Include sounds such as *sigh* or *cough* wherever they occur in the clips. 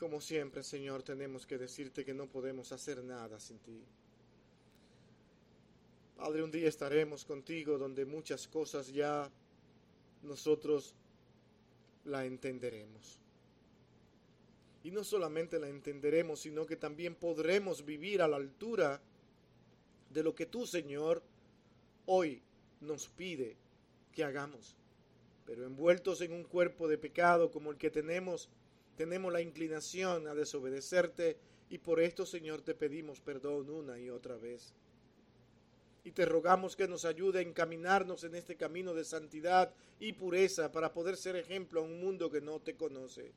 como siempre, Señor, tenemos que decirte que no podemos hacer nada sin ti. Padre, un día estaremos contigo donde muchas cosas ya nosotros la entenderemos. Y no solamente la entenderemos, sino que también podremos vivir a la altura de lo que tú, Señor, hoy nos pide que hagamos. Pero envueltos en un cuerpo de pecado como el que tenemos, tenemos la inclinación a desobedecerte y por esto, Señor, te pedimos perdón una y otra vez. Y te rogamos que nos ayude a encaminarnos en este camino de santidad y pureza para poder ser ejemplo a un mundo que no te conoce.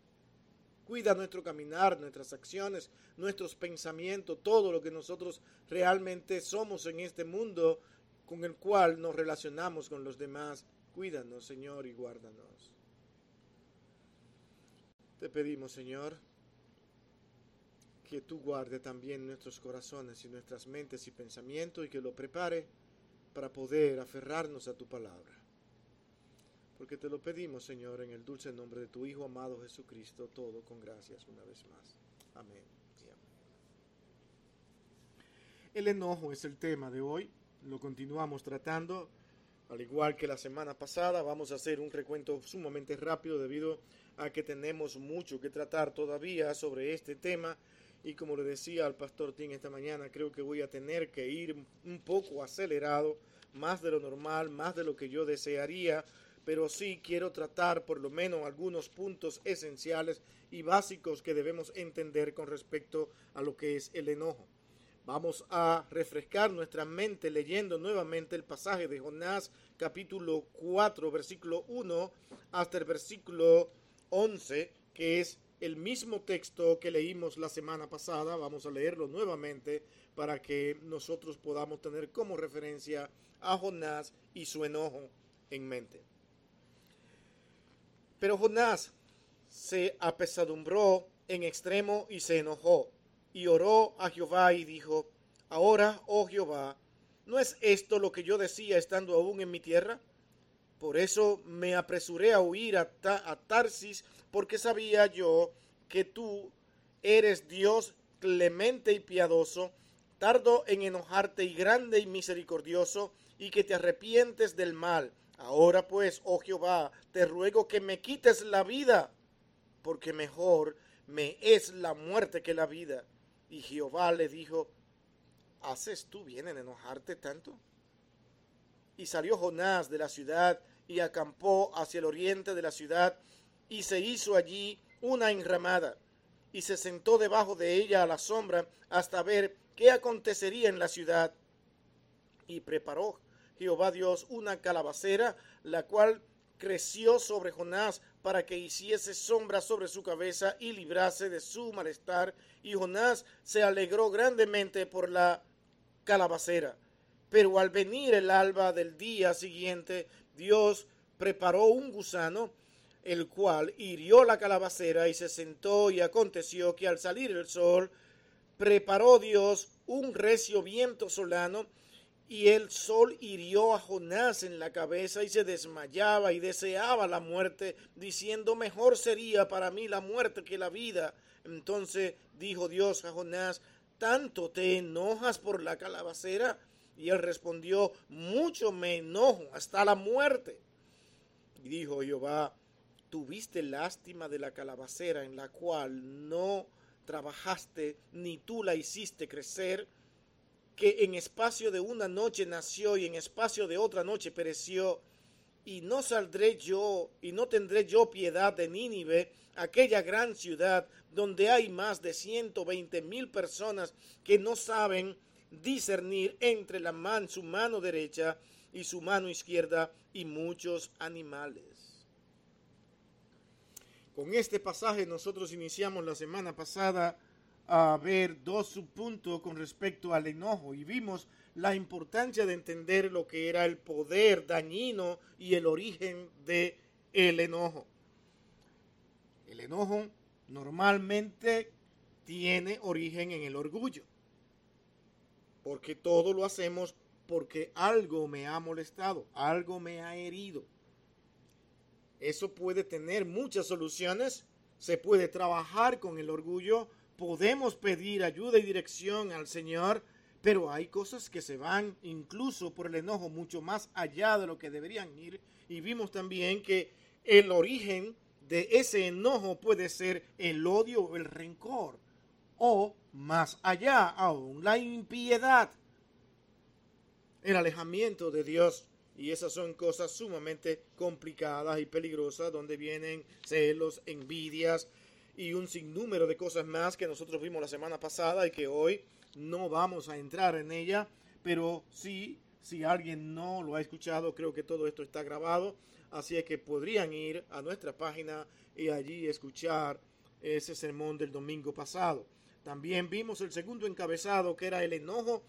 Cuida nuestro caminar, nuestras acciones, nuestros pensamientos, todo lo que nosotros realmente somos en este mundo con el cual nos relacionamos con los demás. Cuídanos, Señor, y guárdanos. Te pedimos, Señor, que tú guarde también nuestros corazones y nuestras mentes y pensamientos y que lo prepare para poder aferrarnos a tu palabra. Porque te lo pedimos, Señor, en el dulce nombre de tu Hijo amado Jesucristo, todo con gracias una vez más. Amén. El enojo es el tema de hoy, lo continuamos tratando, al igual que la semana pasada, vamos a hacer un recuento sumamente rápido debido a que tenemos mucho que tratar todavía sobre este tema y como le decía al pastor Tim esta mañana, creo que voy a tener que ir un poco acelerado, más de lo normal, más de lo que yo desearía, pero sí quiero tratar por lo menos algunos puntos esenciales y básicos que debemos entender con respecto a lo que es el enojo. Vamos a refrescar nuestra mente leyendo nuevamente el pasaje de Jonás capítulo 4 versículo 1 hasta el versículo 11 que es el mismo texto que leímos la semana pasada. Vamos a leerlo nuevamente para que nosotros podamos tener como referencia a Jonás y su enojo en mente. Pero Jonás se apesadumbró en extremo y se enojó, y oró a Jehová y dijo, Ahora, oh Jehová, ¿no es esto lo que yo decía estando aún en mi tierra? Por eso me apresuré a huir a, a Tarsis, porque sabía yo que tú eres Dios clemente y piadoso, tardo en enojarte y grande y misericordioso, y que te arrepientes del mal Ahora pues, oh Jehová, te ruego que me quites la vida, porque mejor me es la muerte que la vida. Y Jehová le dijo, ¿haces tú bien en enojarte tanto? Y salió Jonás de la ciudad y acampó hacia el oriente de la ciudad y se hizo allí una enramada y se sentó debajo de ella a la sombra hasta ver qué acontecería en la ciudad y preparó Jehová Dios una calabacera, la cual creció sobre Jonás para que hiciese sombra sobre su cabeza y librase de su malestar. Y Jonás se alegró grandemente por la calabacera. Pero al venir el alba del día siguiente, Dios preparó un gusano, el cual hirió la calabacera y se sentó y aconteció que al salir el sol, preparó Dios un recio viento solano y el sol hirió a Jonás en la cabeza y se desmayaba y deseaba la muerte, diciendo, mejor sería para mí la muerte que la vida. Entonces dijo Dios a Jonás, ¿tanto te enojas por la calabacera? Y él respondió, mucho me enojo hasta la muerte. Y dijo Jehová, tuviste lástima de la calabacera en la cual no trabajaste, ni tú la hiciste crecer, que en espacio de una noche nació y en espacio de otra noche pereció, y no saldré yo y no tendré yo piedad de Nínive, aquella gran ciudad donde hay más de ciento veinte mil personas que no saben discernir entre la man, su mano derecha y su mano izquierda y muchos animales. Con este pasaje nosotros iniciamos la semana pasada a ver dos subpuntos con respecto al enojo y vimos la importancia de entender lo que era el poder dañino y el origen de el enojo. El enojo normalmente tiene origen en el orgullo, porque todo lo hacemos porque algo me ha molestado, algo me ha herido. Eso puede tener muchas soluciones se puede trabajar con el orgullo, podemos pedir ayuda y dirección al Señor, pero hay cosas que se van incluso por el enojo mucho más allá de lo que deberían ir. Y vimos también que el origen de ese enojo puede ser el odio o el rencor. O más allá aún, la impiedad, el alejamiento de Dios. Y esas son cosas sumamente complicadas y peligrosas, donde vienen celos, envidias y un sinnúmero de cosas más que nosotros vimos la semana pasada y que hoy no vamos a entrar en ella, pero sí, si alguien no lo ha escuchado, creo que todo esto está grabado, así es que podrían ir a nuestra página y allí escuchar ese sermón del domingo pasado. También vimos el segundo encabezado que era el enojo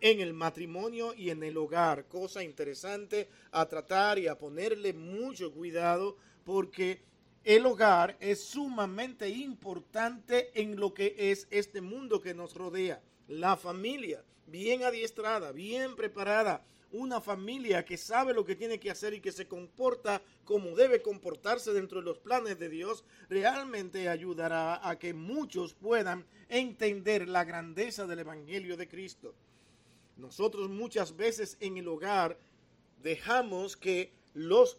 en el matrimonio y en el hogar. Cosa interesante a tratar y a ponerle mucho cuidado porque el hogar es sumamente importante en lo que es este mundo que nos rodea. La familia, bien adiestrada, bien preparada, una familia que sabe lo que tiene que hacer y que se comporta como debe comportarse dentro de los planes de Dios, realmente ayudará a que muchos puedan entender la grandeza del Evangelio de Cristo. Nosotros muchas veces en el hogar dejamos que los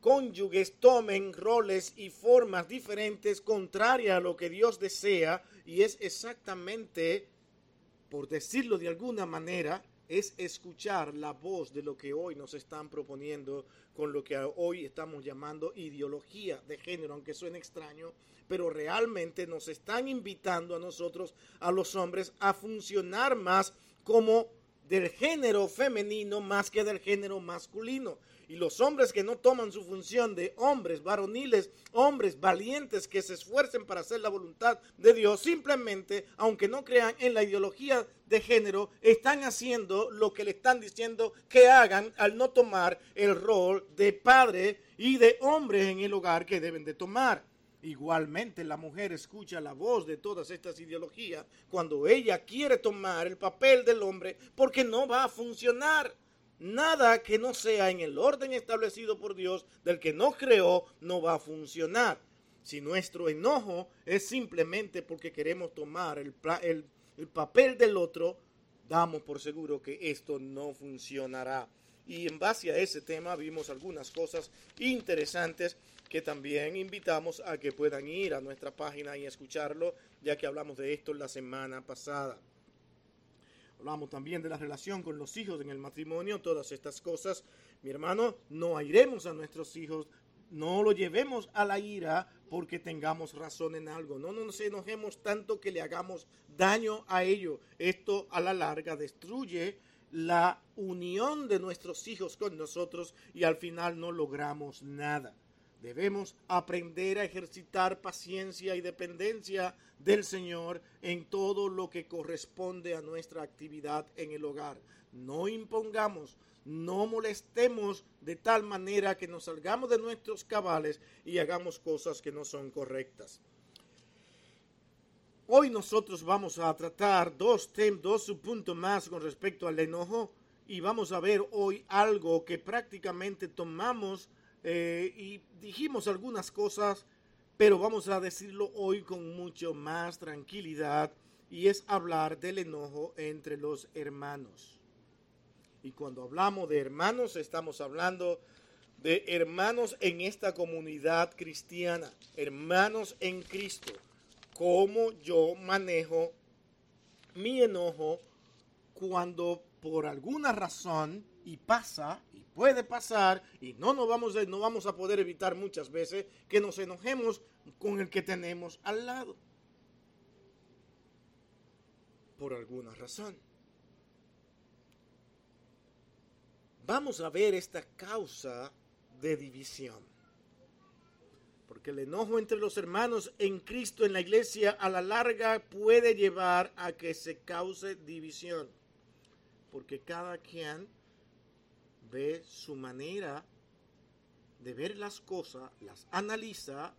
cónyuges tomen roles y formas diferentes contrarias a lo que Dios desea y es exactamente, por decirlo de alguna manera, es escuchar la voz de lo que hoy nos están proponiendo con lo que hoy estamos llamando ideología de género, aunque suene extraño, pero realmente nos están invitando a nosotros, a los hombres, a funcionar más como del género femenino más que del género masculino. Y los hombres que no toman su función de hombres varoniles, hombres valientes que se esfuercen para hacer la voluntad de Dios, simplemente, aunque no crean en la ideología de género, están haciendo lo que le están diciendo que hagan al no tomar el rol de padre y de hombres en el hogar que deben de tomar. Igualmente la mujer escucha la voz de todas estas ideologías cuando ella quiere tomar el papel del hombre porque no va a funcionar. Nada que no sea en el orden establecido por Dios del que no creó no va a funcionar. Si nuestro enojo es simplemente porque queremos tomar el, el papel del otro, damos por seguro que esto no funcionará. Y en base a ese tema vimos algunas cosas interesantes que también invitamos a que puedan ir a nuestra página y escucharlo, ya que hablamos de esto la semana pasada. Hablamos también de la relación con los hijos en el matrimonio, todas estas cosas. Mi hermano, no airemos a nuestros hijos, no lo llevemos a la ira porque tengamos razón en algo. No nos enojemos tanto que le hagamos daño a ellos. Esto a la larga destruye la unión de nuestros hijos con nosotros y al final no logramos nada. Debemos aprender a ejercitar paciencia y dependencia del Señor en todo lo que corresponde a nuestra actividad en el hogar. No impongamos, no molestemos de tal manera que nos salgamos de nuestros cabales y hagamos cosas que no son correctas. Hoy nosotros vamos a tratar dos, dos puntos más con respecto al enojo y vamos a ver hoy algo que prácticamente tomamos eh, y dijimos algunas cosas, pero vamos a decirlo hoy con mucho más tranquilidad y es hablar del enojo entre los hermanos. Y cuando hablamos de hermanos, estamos hablando de hermanos en esta comunidad cristiana, hermanos en Cristo. Cómo yo manejo mi enojo cuando por alguna razón y pasa puede pasar y no nos vamos a, no vamos a poder evitar muchas veces que nos enojemos con el que tenemos al lado por alguna razón. Vamos a ver esta causa de división. Porque el enojo entre los hermanos en Cristo en la iglesia a la larga puede llevar a que se cause división. Porque cada quien ve su manera de ver las cosas, las analiza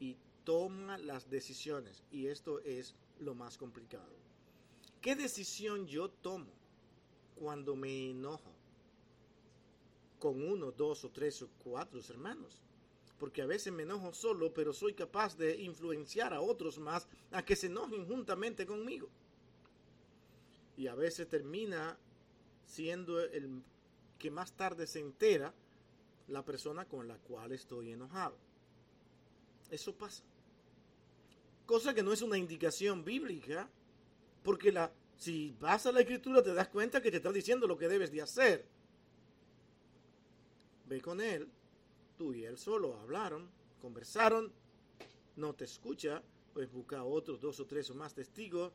y toma las decisiones. Y esto es lo más complicado. ¿Qué decisión yo tomo cuando me enojo con uno, dos o tres o cuatro hermanos? porque a veces me enojo solo, pero soy capaz de influenciar a otros más a que se enojen juntamente conmigo. Y a veces termina siendo el que más tarde se entera la persona con la cual estoy enojado. Eso pasa. Cosa que no es una indicación bíblica, porque la, si vas a la escritura te das cuenta que te está diciendo lo que debes de hacer. Ve con él, tú y él solo hablaron, conversaron, no te escucha, pues busca otros dos o tres o más testigos,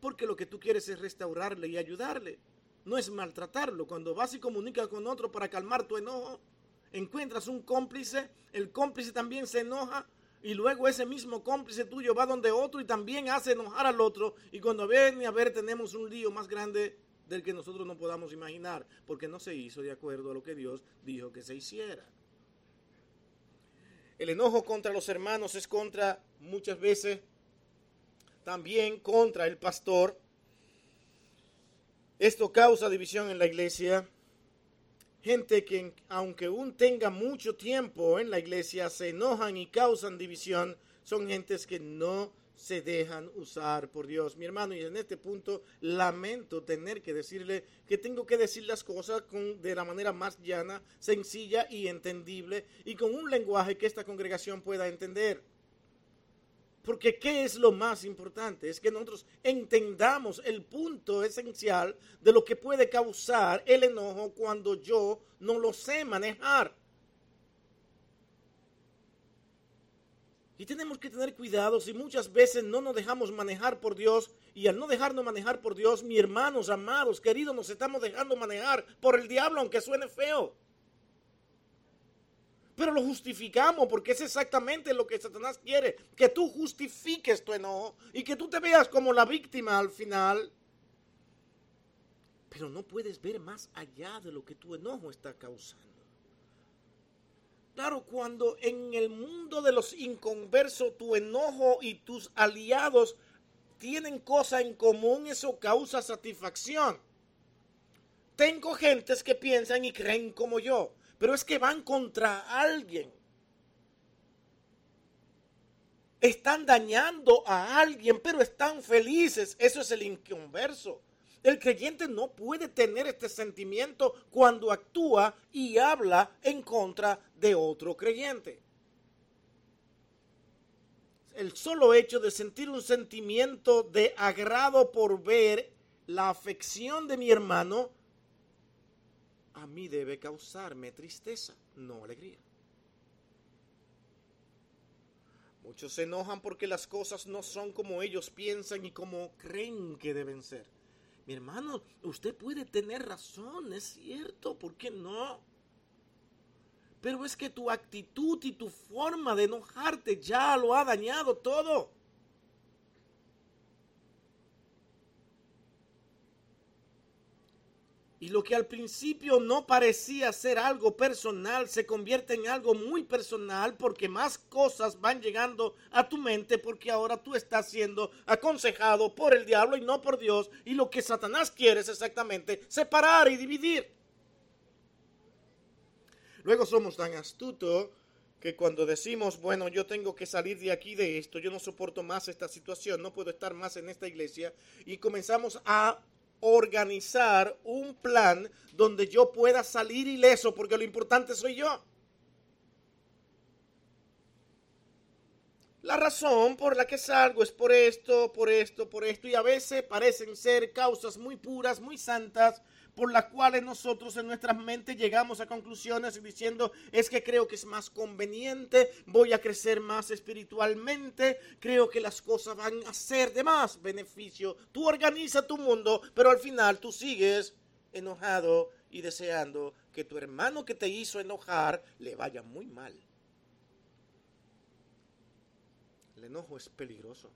porque lo que tú quieres es restaurarle y ayudarle, no es maltratarlo. Cuando vas y comunicas con otro para calmar tu enojo, encuentras un cómplice, el cómplice también se enoja y luego ese mismo cómplice tuyo va donde otro y también hace enojar al otro y cuando ven a ver tenemos un lío más grande del que nosotros no podamos imaginar, porque no se hizo de acuerdo a lo que Dios dijo que se hiciera. El enojo contra los hermanos es contra, muchas veces, también contra el pastor. Esto causa división en la iglesia. Gente que aunque aún tenga mucho tiempo en la iglesia, se enojan y causan división. Son gentes que no se dejan usar por Dios. Mi hermano, y en este punto lamento tener que decirle que tengo que decir las cosas con, de la manera más llana, sencilla y entendible y con un lenguaje que esta congregación pueda entender. Porque ¿qué es lo más importante? Es que nosotros entendamos el punto esencial de lo que puede causar el enojo cuando yo no lo sé manejar. Y tenemos que tener cuidado si muchas veces no nos dejamos manejar por Dios y al no dejarnos manejar por Dios, mis hermanos, amados, queridos, nos estamos dejando manejar por el diablo, aunque suene feo. Pero lo justificamos porque es exactamente lo que Satanás quiere, que tú justifiques tu enojo y que tú te veas como la víctima al final. Pero no puedes ver más allá de lo que tu enojo está causando. Claro, cuando en el mundo de los inconversos tu enojo y tus aliados tienen cosas en común, eso causa satisfacción. Tengo gentes que piensan y creen como yo, pero es que van contra alguien. Están dañando a alguien, pero están felices. Eso es el inconverso. El creyente no puede tener este sentimiento cuando actúa y habla en contra de otro creyente. El solo hecho de sentir un sentimiento de agrado por ver la afección de mi hermano, a mí debe causarme tristeza, no alegría. Muchos se enojan porque las cosas no son como ellos piensan y como creen que deben ser. Mi hermano, usted puede tener razón, es cierto, ¿por qué no? Pero es que tu actitud y tu forma de enojarte ya lo ha dañado todo. Y lo que al principio no parecía ser algo personal se convierte en algo muy personal porque más cosas van llegando a tu mente porque ahora tú estás siendo aconsejado por el diablo y no por Dios. Y lo que Satanás quiere es exactamente separar y dividir. Luego somos tan astutos que cuando decimos, bueno, yo tengo que salir de aquí de esto, yo no soporto más esta situación, no puedo estar más en esta iglesia, y comenzamos a organizar un plan donde yo pueda salir ileso, porque lo importante soy yo. La razón por la que salgo es por esto, por esto, por esto, y a veces parecen ser causas muy puras, muy santas, por las cuales nosotros en nuestras mentes llegamos a conclusiones diciendo es que creo que es más conveniente, voy a crecer más espiritualmente, creo que las cosas van a ser de más beneficio. Tú organiza tu mundo, pero al final tú sigues enojado y deseando que tu hermano que te hizo enojar le vaya muy mal. El enojo es peligroso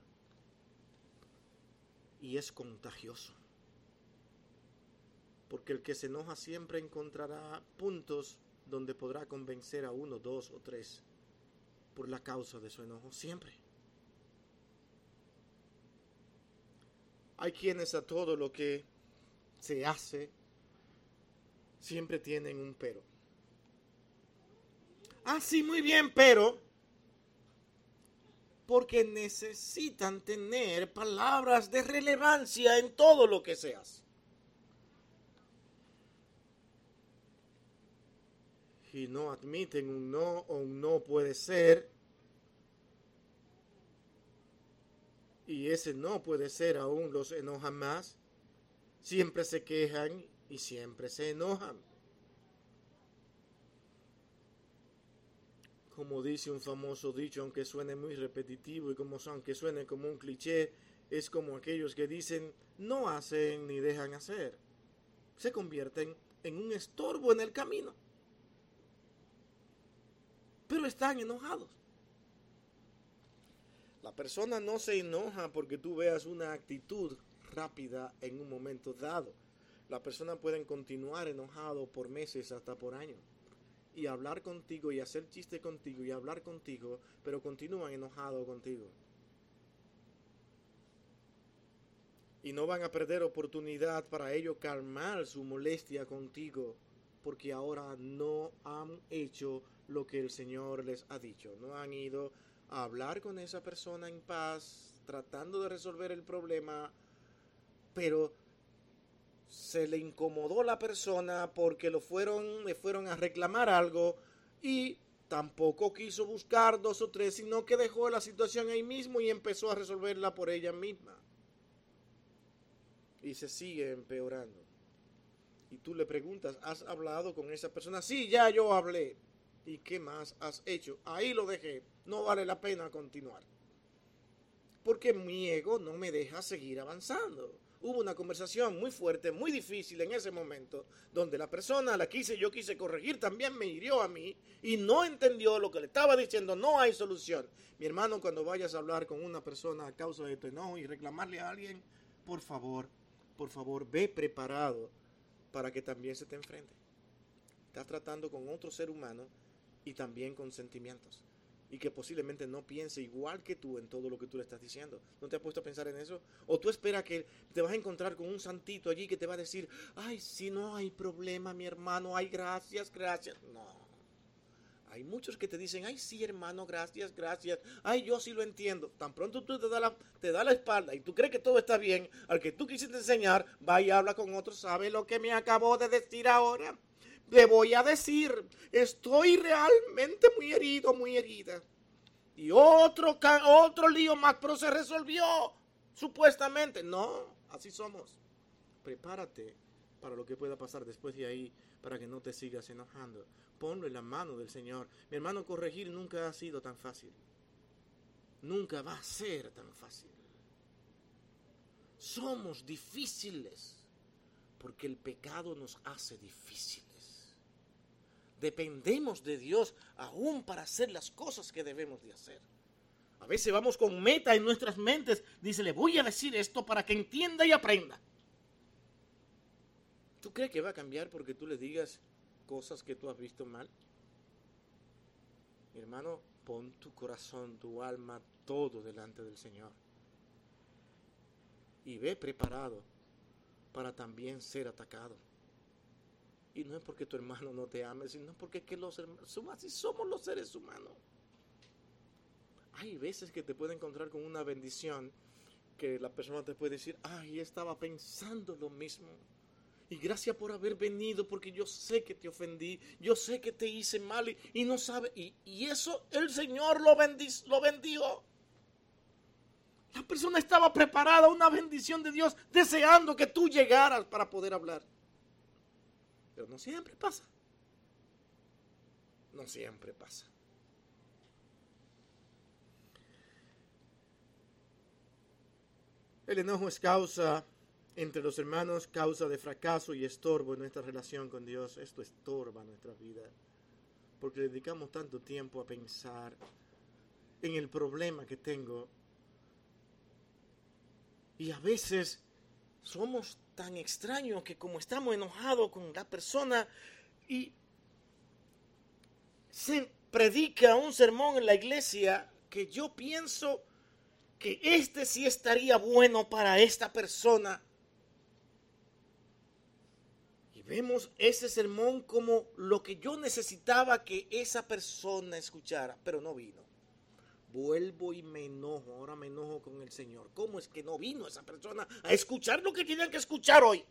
y es contagioso porque el que se enoja siempre encontrará puntos donde podrá convencer a uno, dos o tres por la causa de su enojo, siempre. Hay quienes a todo lo que se hace siempre tienen un pero. Ah, sí, muy bien, pero porque necesitan tener palabras de relevancia en todo lo que seas. No admiten un no o un no puede ser. Y ese no puede ser aún los enoja más. Siempre se quejan y siempre se enojan. como dice un famoso dicho, aunque suene muy repetitivo y como aunque suene como un cliché, es como aquellos que dicen no hacen ni dejan hacer. Se convierten en un estorbo en el camino. Pero están enojados. La persona no se enoja porque tú veas una actitud rápida en un momento dado. La persona puede continuar enojado por meses hasta por años y hablar contigo y hacer chiste contigo y hablar contigo, pero continúan enojados contigo. Y no van a perder oportunidad para ellos calmar su molestia contigo, porque ahora no han hecho lo que el Señor les ha dicho. No han ido a hablar con esa persona en paz, tratando de resolver el problema, pero se le incomodó la persona porque lo fueron, le fueron a reclamar algo y tampoco quiso buscar dos o tres, sino que dejó la situación ahí mismo y empezó a resolverla por ella misma. Y se sigue empeorando. Y tú le preguntas, ¿has hablado con esa persona? Sí, ya yo hablé. ¿Y qué más has hecho? Ahí lo dejé. No vale la pena continuar. Porque mi ego no me deja seguir avanzando hubo una conversación muy fuerte, muy difícil en ese momento, donde la persona la quise, yo quise corregir, también me hirió a mí y no entendió lo que le estaba diciendo, no hay solución. Mi hermano, cuando vayas a hablar con una persona a causa de tu enojo y reclamarle a alguien, por favor, por favor, ve preparado para que también se te enfrente. Estás tratando con otro ser humano y también con sentimientos y que posiblemente no piense igual que tú en todo lo que tú le estás diciendo. ¿No te has puesto a pensar en eso? ¿O tú esperas que te vas a encontrar con un santito allí que te va a decir, ay, si no hay problema, mi hermano, ay, gracias, gracias? No. Hay muchos que te dicen, ay, sí, hermano, gracias, gracias. Ay, yo sí lo entiendo. Tan pronto tú te das la, te da la espalda y tú crees que todo está bien, al que tú quisiste enseñar, va y habla con otro, ¿sabe lo que me acabó de decir ahora? Le voy a decir, estoy realmente muy herido, muy herida. Y otro, otro lío más, pero se resolvió, supuestamente. No, así somos. Prepárate para lo que pueda pasar después de ahí, para que no te sigas enojando. Ponlo en la mano del Señor. Mi hermano, corregir nunca ha sido tan fácil. Nunca va a ser tan fácil. Somos difíciles porque el pecado nos hace difícil dependemos de Dios aún para hacer las cosas que debemos de hacer. A veces vamos con meta en nuestras mentes. Dice, le voy a decir esto para que entienda y aprenda. ¿Tú crees que va a cambiar porque tú le digas cosas que tú has visto mal? Hermano, pon tu corazón, tu alma, todo delante del Señor. Y ve preparado para también ser atacado. Y no es porque tu hermano no te ame, sino porque que los hermanos, así somos los seres humanos. Hay veces que te puede encontrar con una bendición que la persona te puede decir, ay, estaba pensando lo mismo. Y gracias por haber venido, porque yo sé que te ofendí, yo sé que te hice mal y, no sabe. Y, eso el Señor lo, lo bendijo. La persona estaba preparada, una bendición de Dios, deseando que tú llegaras para poder hablar. Pero no siempre pasa. No siempre pasa. El enojo es causa entre los hermanos, causa de fracaso y estorbo en nuestra relación con Dios. Esto estorba nuestra vida. Porque dedicamos tanto tiempo a pensar en el problema que tengo. Y a veces somos tan extraños que como estamos enojados con la persona y se predica un sermón en la iglesia que yo pienso que este sí estaría bueno para esta persona. Y vemos ese sermón como lo que yo necesitaba que esa persona escuchara, pero no vino. Vuelvo y me enojo, ahora me enojo con el Señor. ¿Cómo es que no vino esa persona a escuchar lo que tenían que escuchar hoy?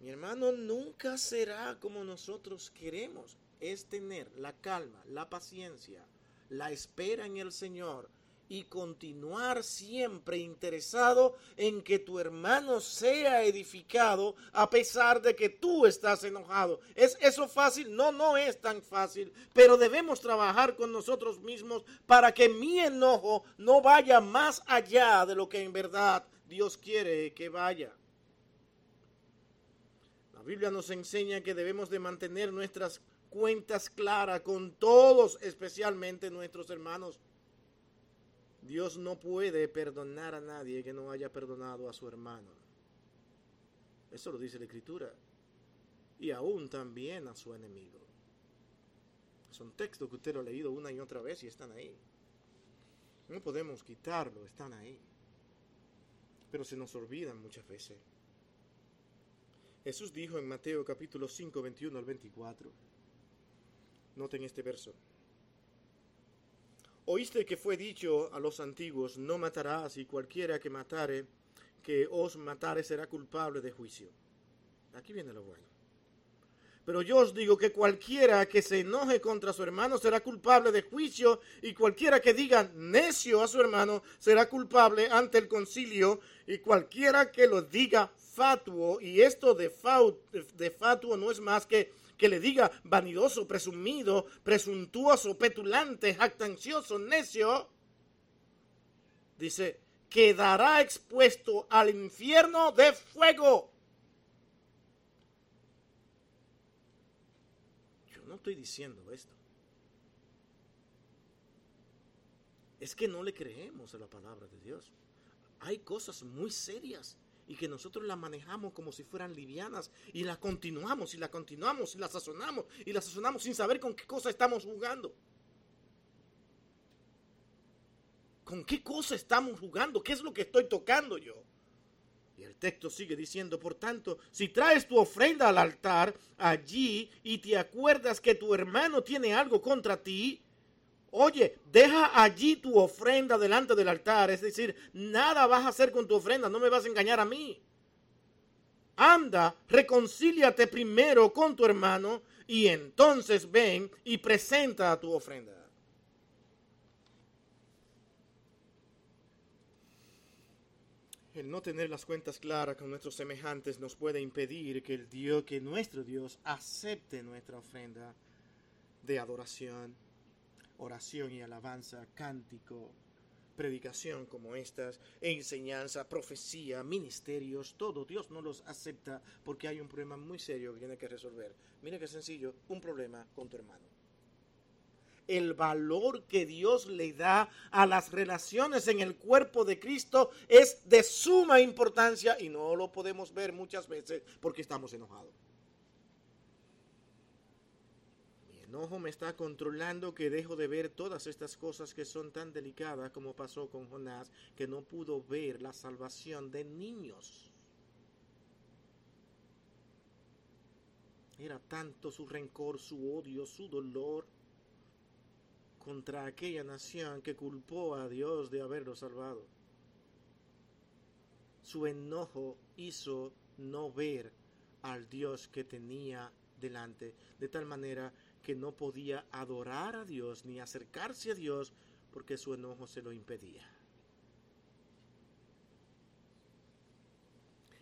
Mi hermano nunca será como nosotros queremos. Es tener la calma, la paciencia, la espera en el Señor y continuar siempre interesado en que tu hermano sea edificado a pesar de que tú estás enojado. ¿Es eso fácil? No, no es tan fácil, pero debemos trabajar con nosotros mismos para que mi enojo no vaya más allá de lo que en verdad Dios quiere que vaya. La Biblia nos enseña que debemos de mantener nuestras cuentas claras con todos, especialmente nuestros hermanos. Dios no puede perdonar a nadie que no haya perdonado a su hermano. Eso lo dice la Escritura. Y aún también a su enemigo. Son textos que usted lo ha leído una y otra vez y están ahí. No podemos quitarlo, están ahí. Pero se nos olvidan muchas veces. Jesús dijo en Mateo capítulo 5, 21 al 24. Noten este verso. Oíste que fue dicho a los antiguos, no matarás, y cualquiera que matare, que os matare será culpable de juicio. Aquí viene lo bueno. Pero yo os digo que cualquiera que se enoje contra su hermano será culpable de juicio, y cualquiera que diga necio a su hermano será culpable ante el concilio, y cualquiera que lo diga fatuo, y esto de, fatuo no es más que que le diga vanidoso, presumido, presuntuoso, petulante, jactancioso, necio, dice, quedará expuesto al infierno de fuego. Yo no estoy diciendo esto. Es que no le creemos a la palabra de Dios. Hay cosas muy serias y que nosotros la manejamos como si fueran livianas y la continuamos y la continuamos y la sazonamos y la sazonamos sin saber con qué cosa estamos jugando. ¿Con qué cosa estamos jugando? ¿Qué es lo que estoy tocando yo? Y el texto sigue diciendo, por tanto, si traes tu ofrenda al altar allí y te acuerdas que tu hermano tiene algo contra ti, Oye, deja allí tu ofrenda delante del altar. Es decir, nada vas a hacer con tu ofrenda, no me vas a engañar a mí. Anda, reconcíliate primero con tu hermano y entonces ven y presenta tu ofrenda. El no tener las cuentas claras con nuestros semejantes nos puede impedir que el Dios, que nuestro Dios acepte nuestra ofrenda de adoración oración y alabanza, cántico, predicación como estas, enseñanza, profecía, ministerios, todo. Dios no los acepta porque hay un problema muy serio que tiene que resolver. Mira qué sencillo, un problema con tu hermano. El valor que Dios le da a las relaciones en el cuerpo de Cristo es de suma importancia y no lo podemos ver muchas veces porque estamos enojados. Enojo me está controlando que dejo de ver todas estas cosas que son tan delicadas como pasó con Jonás, que no pudo ver la salvación de niños. Era tanto su rencor, su odio, su dolor contra aquella nación que culpó a Dios de haberlo salvado. Su enojo hizo no ver al Dios que tenía delante, de tal manera que no podía adorar a Dios ni acercarse a Dios porque su enojo se lo impedía.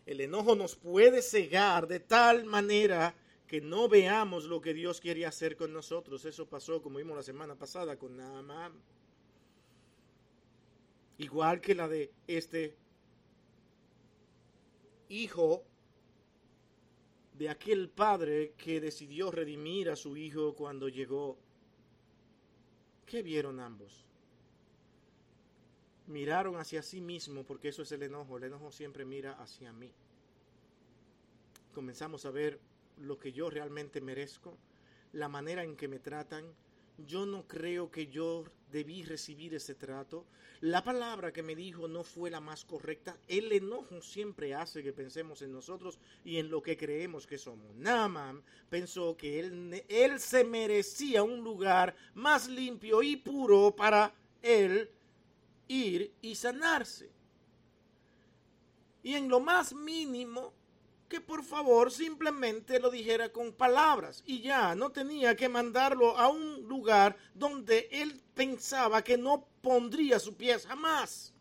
El enojo nos puede cegar de tal manera que no veamos lo que Dios quiere hacer con nosotros. Eso pasó, como vimos la semana pasada, con Naamán. Igual que la de este hijo de aquel padre que decidió redimir a su hijo cuando llegó. ¿Qué vieron ambos? Miraron hacia sí mismo, porque eso es el enojo. El enojo siempre mira hacia mí. Comenzamos a ver lo que yo realmente merezco, la manera en que me tratan. Yo no creo que yo debí recibir ese trato. La palabra que me dijo no fue la más correcta. El enojo siempre hace que pensemos en nosotros y en lo que creemos que somos. Naaman pensó que él, él se merecía un lugar más limpio y puro para él ir y sanarse. Y en lo más mínimo, que por favor simplemente lo dijera con palabras y ya no tenía que mandarlo a un lugar donde él pensaba que no pondría su pie jamás.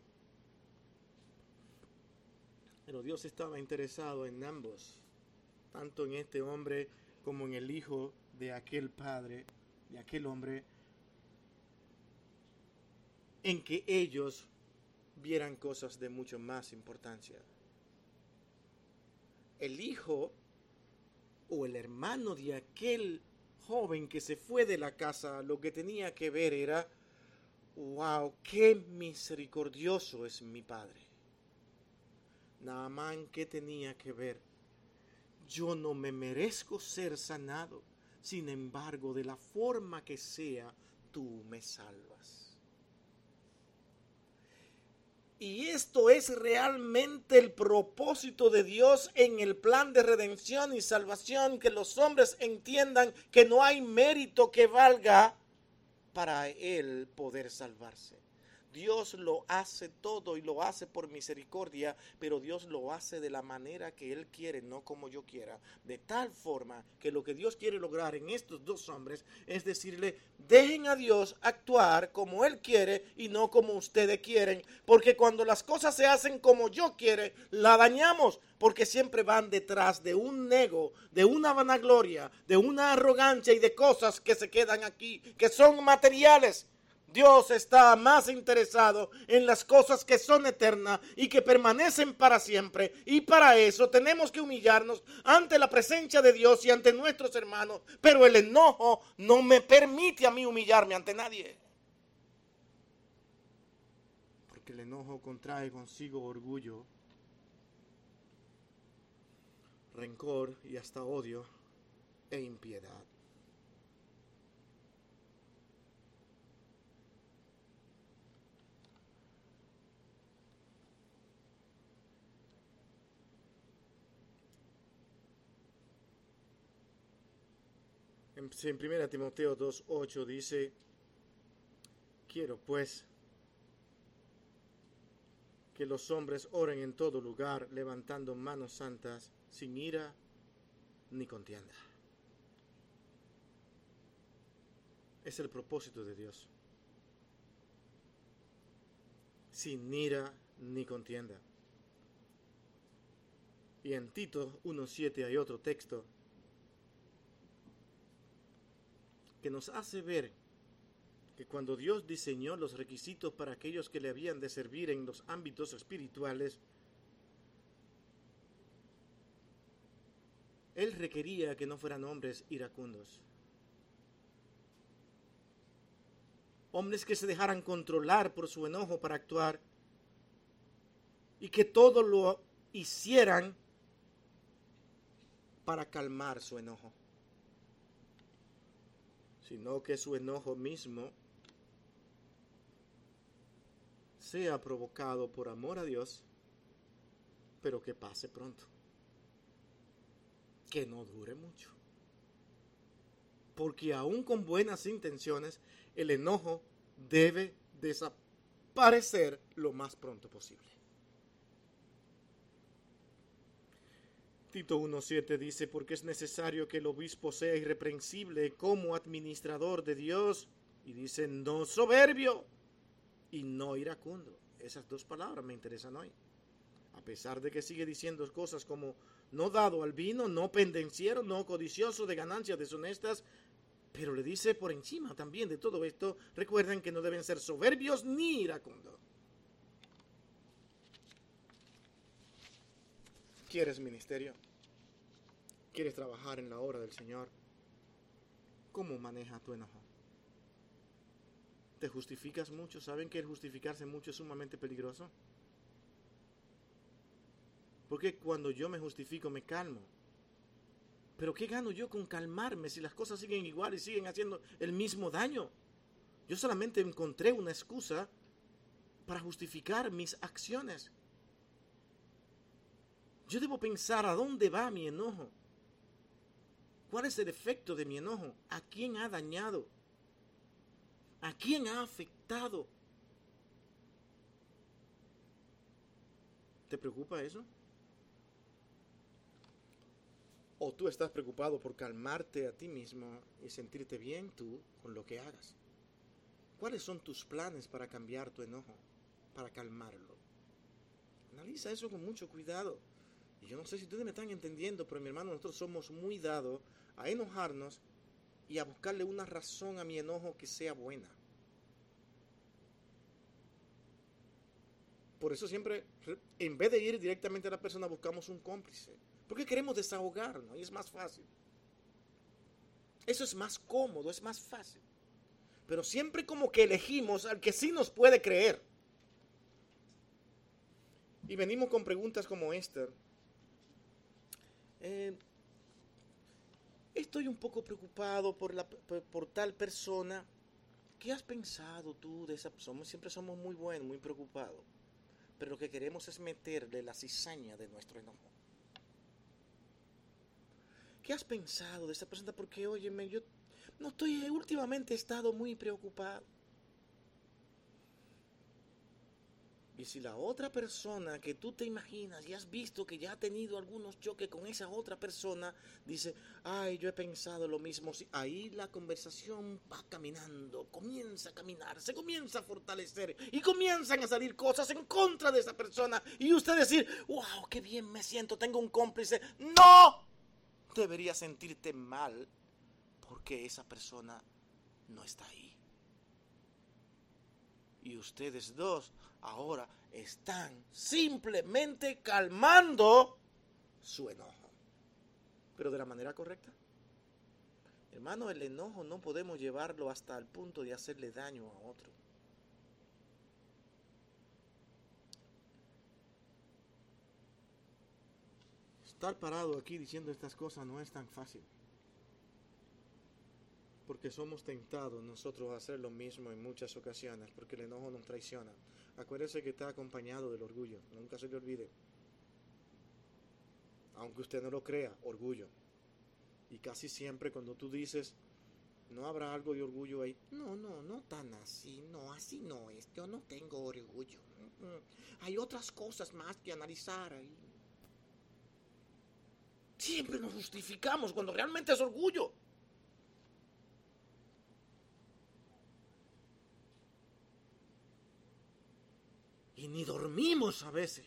Pero Dios estaba interesado en ambos, tanto en este hombre como en el hijo de aquel padre, de aquel hombre, en que ellos vieran cosas de mucho más importancia el hijo o el hermano de aquel joven que se fue de la casa, lo que tenía que ver era, wow, qué misericordioso es mi padre. Naamán, ¿qué tenía que ver? Yo no me merezco ser sanado, sin embargo, de la forma que sea, tú me salvas. Y esto es realmente el propósito de Dios en el plan de redención y salvación, que los hombres entiendan que no hay mérito que valga para Él poder salvarse. Dios lo hace todo y lo hace por misericordia, pero Dios lo hace de la manera que Él quiere, no como yo quiera. De tal forma que lo que Dios quiere lograr en estos dos hombres es decirle, dejen a Dios actuar como Él quiere y no como ustedes quieren, porque cuando las cosas se hacen como yo quiere, la dañamos, porque siempre van detrás de un ego, de una vanagloria, de una arrogancia y de cosas que se quedan aquí, que son materiales Dios está más interesado en las cosas que son eternas y que permanecen para siempre. Y para eso tenemos que humillarnos ante la presencia de Dios y ante nuestros hermanos. Pero el enojo no me permite a mí humillarme ante nadie. Porque el enojo contrae consigo orgullo, rencor y hasta odio e impiedad. En, 1 Timoteo 2.8 dice, quiero pues que los hombres oren en todo lugar, levantando manos santas, sin ira ni contienda. Es el propósito de Dios. Sin ira ni contienda. Y en Tito 1.7 hay otro texto que nos hace ver que cuando Dios diseñó los requisitos para aquellos que le habían de servir en los ámbitos espirituales, Él requería que no fueran hombres iracundos. Hombres que se dejaran controlar por su enojo para actuar y que todo lo hicieran para calmar su enojo sino que su enojo mismo sea provocado por amor a Dios, pero que pase pronto, que no dure mucho. Porque aún con buenas intenciones, el enojo debe desaparecer lo más pronto posible. Tito 1.7 dice, porque es necesario que el obispo sea irreprensible como administrador de Dios. Y dice, no soberbio y no iracundo. Esas dos palabras me interesan hoy. A pesar de que sigue diciendo cosas como no dado al vino, no pendenciero, no codicioso de ganancias deshonestas, pero le dice por encima también de todo esto, recuerden que no deben ser soberbios ni iracundos. ¿Quieres ministerio? ¿Quieres trabajar en la obra del Señor? ¿Cómo maneja tu enojo? ¿Te justificas mucho? ¿Saben que el justificarse mucho es sumamente peligroso? Porque cuando yo me justifico me calmo. Pero ¿qué gano yo con calmarme si las cosas siguen igual y siguen haciendo el mismo daño? Yo solamente encontré una excusa para justificar mis acciones. Yo debo pensar a dónde va mi enojo. ¿Cuál es el efecto de mi enojo? ¿A quién ha dañado? ¿A quién ha afectado? ¿Te preocupa eso? ¿O tú estás preocupado por calmarte a ti mismo y sentirte bien tú con lo que hagas? ¿Cuáles son tus planes para cambiar tu enojo, para calmarlo? Analiza eso con mucho cuidado. Y yo no sé si ustedes me están entendiendo, pero mi hermano, nosotros somos muy dados a enojarnos y a buscarle una razón a mi enojo que sea buena. Por eso siempre, en vez de ir directamente a la persona, buscamos un cómplice. Porque queremos desahogarnos y es más fácil. Eso es más cómodo, es más fácil. Pero siempre como que elegimos al que sí nos puede creer. Y venimos con preguntas como esta. Eh, estoy un poco preocupado por, la, por, tal persona. ¿Qué has pensado tú de esa persona? Siempre somos muy buenos, muy preocupados. Pero lo que queremos es meterle la cizaña de nuestro enojo. ¿Qué has pensado de esa persona? Porque, óyeme, yo no estoy, últimamente he estado muy preocupado. Y si la otra persona que tú te imaginas y has visto que ya ha tenido algunos choques con esa otra persona, dice, ay, yo he pensado lo mismo, ahí la conversación va caminando, comienza a caminar, se comienza a fortalecer y comienzan a salir cosas en contra de esa persona y usted decir, wow, qué bien me siento, tengo un cómplice. No, debería sentirte mal porque esa persona no está ahí. Y ustedes dos ahora están simplemente calmando su enojo. Pero de la manera correcta. Hermano, el enojo no podemos llevarlo hasta el punto de hacerle daño a otro. Estar parado aquí diciendo estas cosas no es tan fácil porque somos tentados nosotros a hacer lo mismo en muchas ocasiones, porque el enojo nos traiciona. Acuérdese que está acompañado del orgullo, nunca se le olvide. Aunque usted no lo crea, orgullo. Y casi siempre cuando tú dices, no habrá algo de orgullo ahí. No, no, no tan así, no, así no es. Yo no tengo orgullo. Hay otras cosas más que analizar ahí. Siempre nos justificamos cuando realmente es orgullo. Ni dormimos a veces.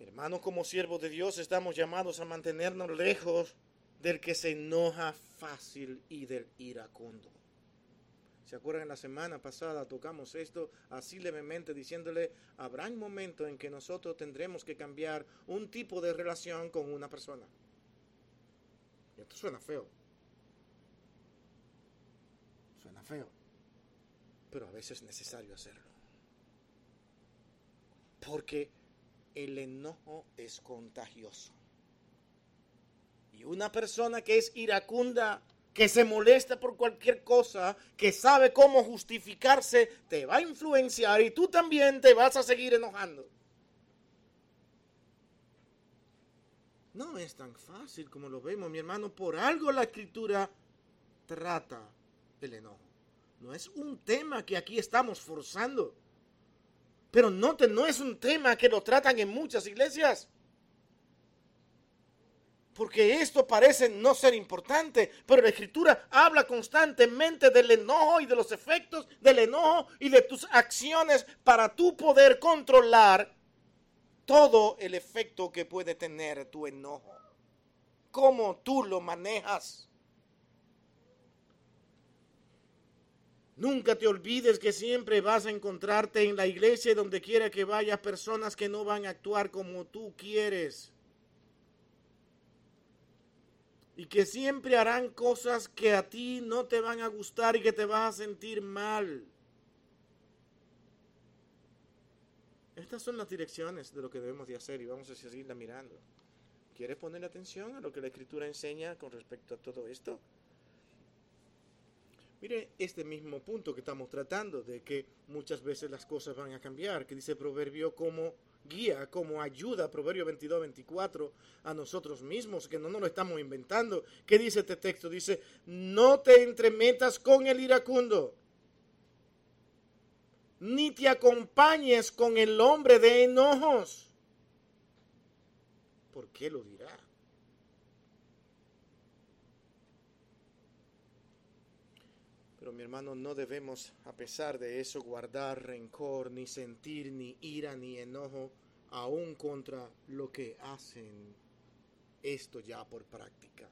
Hermanos, como siervos de Dios estamos llamados a mantenernos lejos del que se enoja fácil y del iracundo. ¿Se acuerdan? La semana pasada tocamos esto así levemente diciéndole, habrá un momento en que nosotros tendremos que cambiar un tipo de relación con una persona. Y esto suena feo. Feo, pero a veces es necesario hacerlo. Porque el enojo es contagioso. Y una persona que es iracunda, que se molesta por cualquier cosa, que sabe cómo justificarse, te va a influenciar y tú también te vas a seguir enojando. No es tan fácil como lo vemos, mi hermano. Por algo la escritura trata el enojo. No es un tema que aquí estamos forzando. Pero noten, no es un tema que lo tratan en muchas iglesias. Porque esto parece no ser importante, pero la escritura habla constantemente del enojo y de los efectos del enojo y de tus acciones para tú poder controlar todo el efecto que puede tener tu enojo. Cómo tú lo manejas. Nunca te olvides que siempre vas a encontrarte en la iglesia donde quiera que vayas personas que no van a actuar como tú quieres. Y que siempre harán cosas que a ti no te van a gustar y que te vas a sentir mal. estas son las direcciones de lo que debemos de hacer y vamos a seguirla mirando. ¿Quieres poner atención a lo que la escritura enseña con respecto a todo esto? Mire este mismo punto que estamos tratando, de que muchas veces las cosas van a cambiar, que dice Proverbio como guía, como ayuda, Proverbio 22, 24, a nosotros mismos, que no nos lo estamos inventando. ¿Qué dice este texto? Dice, no te entremetas con el iracundo, ni te acompañes con el hombre de enojos. ¿Por qué lo dirá? Mi hermano, no debemos, a pesar de eso, guardar rencor, ni sentir ni ira, ni enojo, aún contra lo que hacen esto ya por práctica,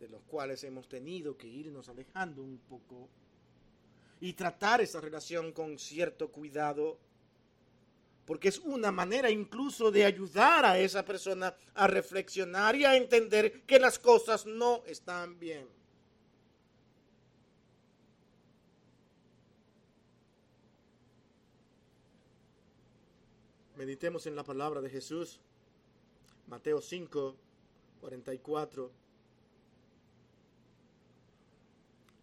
de los cuales hemos tenido que irnos alejando un poco y tratar esa relación con cierto cuidado, porque es una manera incluso de ayudar a esa persona a reflexionar y a entender que las cosas no están bien. Meditemos en la palabra de Jesús. Mateo 5, 44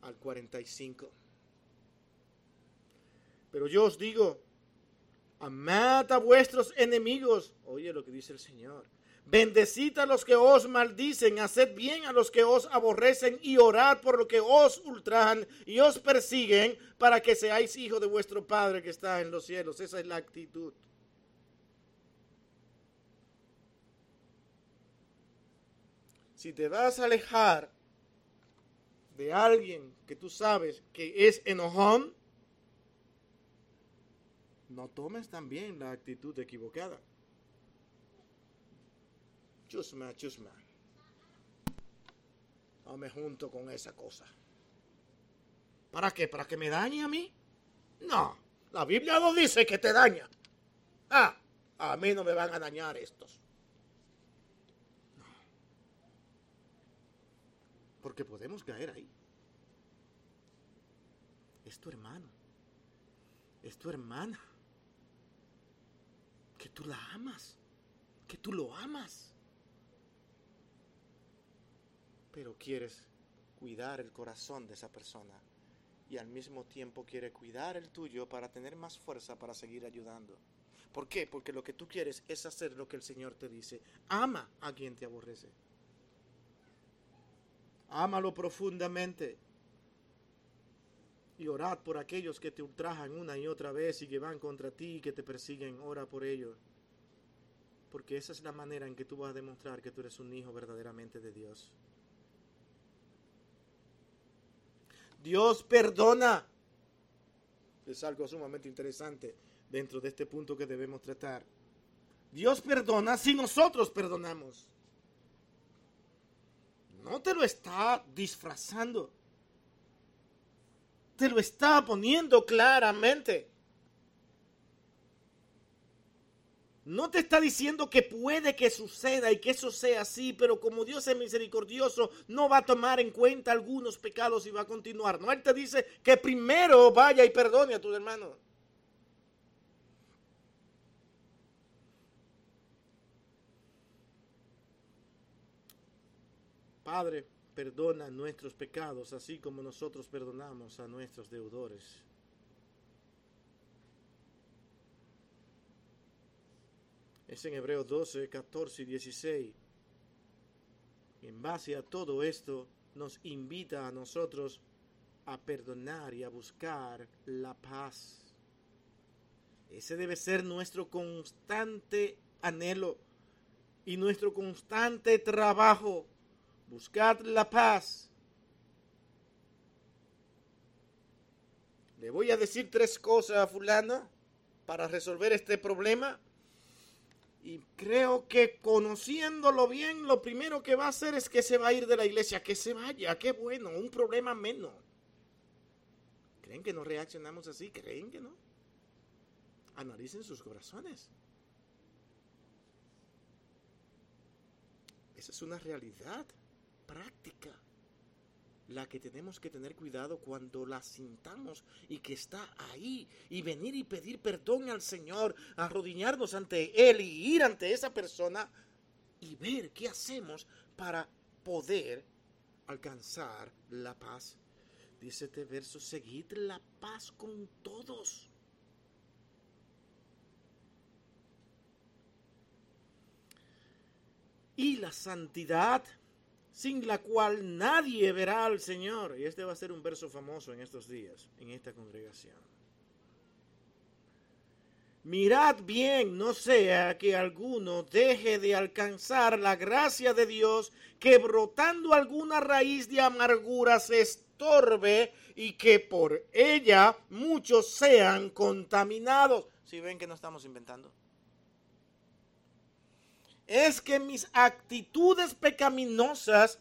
al 45. Pero yo os digo, amad a vuestros enemigos. Oye lo que dice el Señor. Bendecid a los que os maldicen, haced bien a los que os aborrecen y orad por lo que os ultrajan y os persiguen para que seáis hijos de vuestro Padre que está en los cielos. Esa es la actitud. Si te vas a alejar de alguien que tú sabes que es enojón, no tomes también la actitud equivocada. Chusma, chusma. No me junto con esa cosa. ¿Para qué? ¿Para que me dañe a mí? No, la Biblia no dice que te daña. Ah, a mí no me van a dañar estos. Porque podemos caer ahí. Es tu hermano. Es tu hermana. Que tú la amas. Que tú lo amas. Pero quieres cuidar el corazón de esa persona. Y al mismo tiempo quiere cuidar el tuyo para tener más fuerza para seguir ayudando. ¿Por qué? Porque lo que tú quieres es hacer lo que el Señor te dice. Ama a quien te aborrece. Ámalo profundamente. Y orad por aquellos que te ultrajan una y otra vez y que van contra ti y que te persiguen. Ora por ellos. Porque esa es la manera en que tú vas a demostrar que tú eres un hijo verdaderamente de Dios. Dios perdona. Es algo sumamente interesante dentro de este punto que debemos tratar. Dios perdona si nosotros perdonamos no te lo está disfrazando. Te lo está poniendo claramente. No te está diciendo que puede que suceda y que eso sea así, pero como Dios es misericordioso, no va a tomar en cuenta algunos pecados y va a continuar. No, Él te dice que primero vaya y perdone a tus hermanos. Padre, perdona nuestros pecados, así como nosotros perdonamos a nuestros deudores. Es en Hebreos 12, 14 y 16. En base a todo esto, nos invita a nosotros a perdonar y a buscar la paz. Ese debe ser nuestro constante anhelo y nuestro constante trabajo Buscad la paz. Le voy a decir tres cosas a fulano para resolver este problema. Y creo que conociéndolo bien, lo primero que va a hacer es que se va a ir de la iglesia. Que se vaya, qué bueno, un problema menos. ¿Creen que no reaccionamos así? ¿Creen que no? Analicen sus corazones. Esa es una realidad práctica. la que tenemos que tener cuidado cuando la sintamos y que está ahí y venir y pedir perdón al Señor, arrodillarnos ante Él y ir ante esa persona y ver qué hacemos para poder alcanzar la paz. Dice este verso, seguid la paz con todos. Y la santidad sin la cual nadie verá al Señor. Y este va a ser un verso famoso en estos días, en esta congregación. Mirad bien, no sea que alguno deje de alcanzar la gracia de Dios, que brotando alguna raíz de amargura se estorbe y que por ella muchos sean contaminados. Si ven que no estamos inventando es que mis actitudes pecaminosas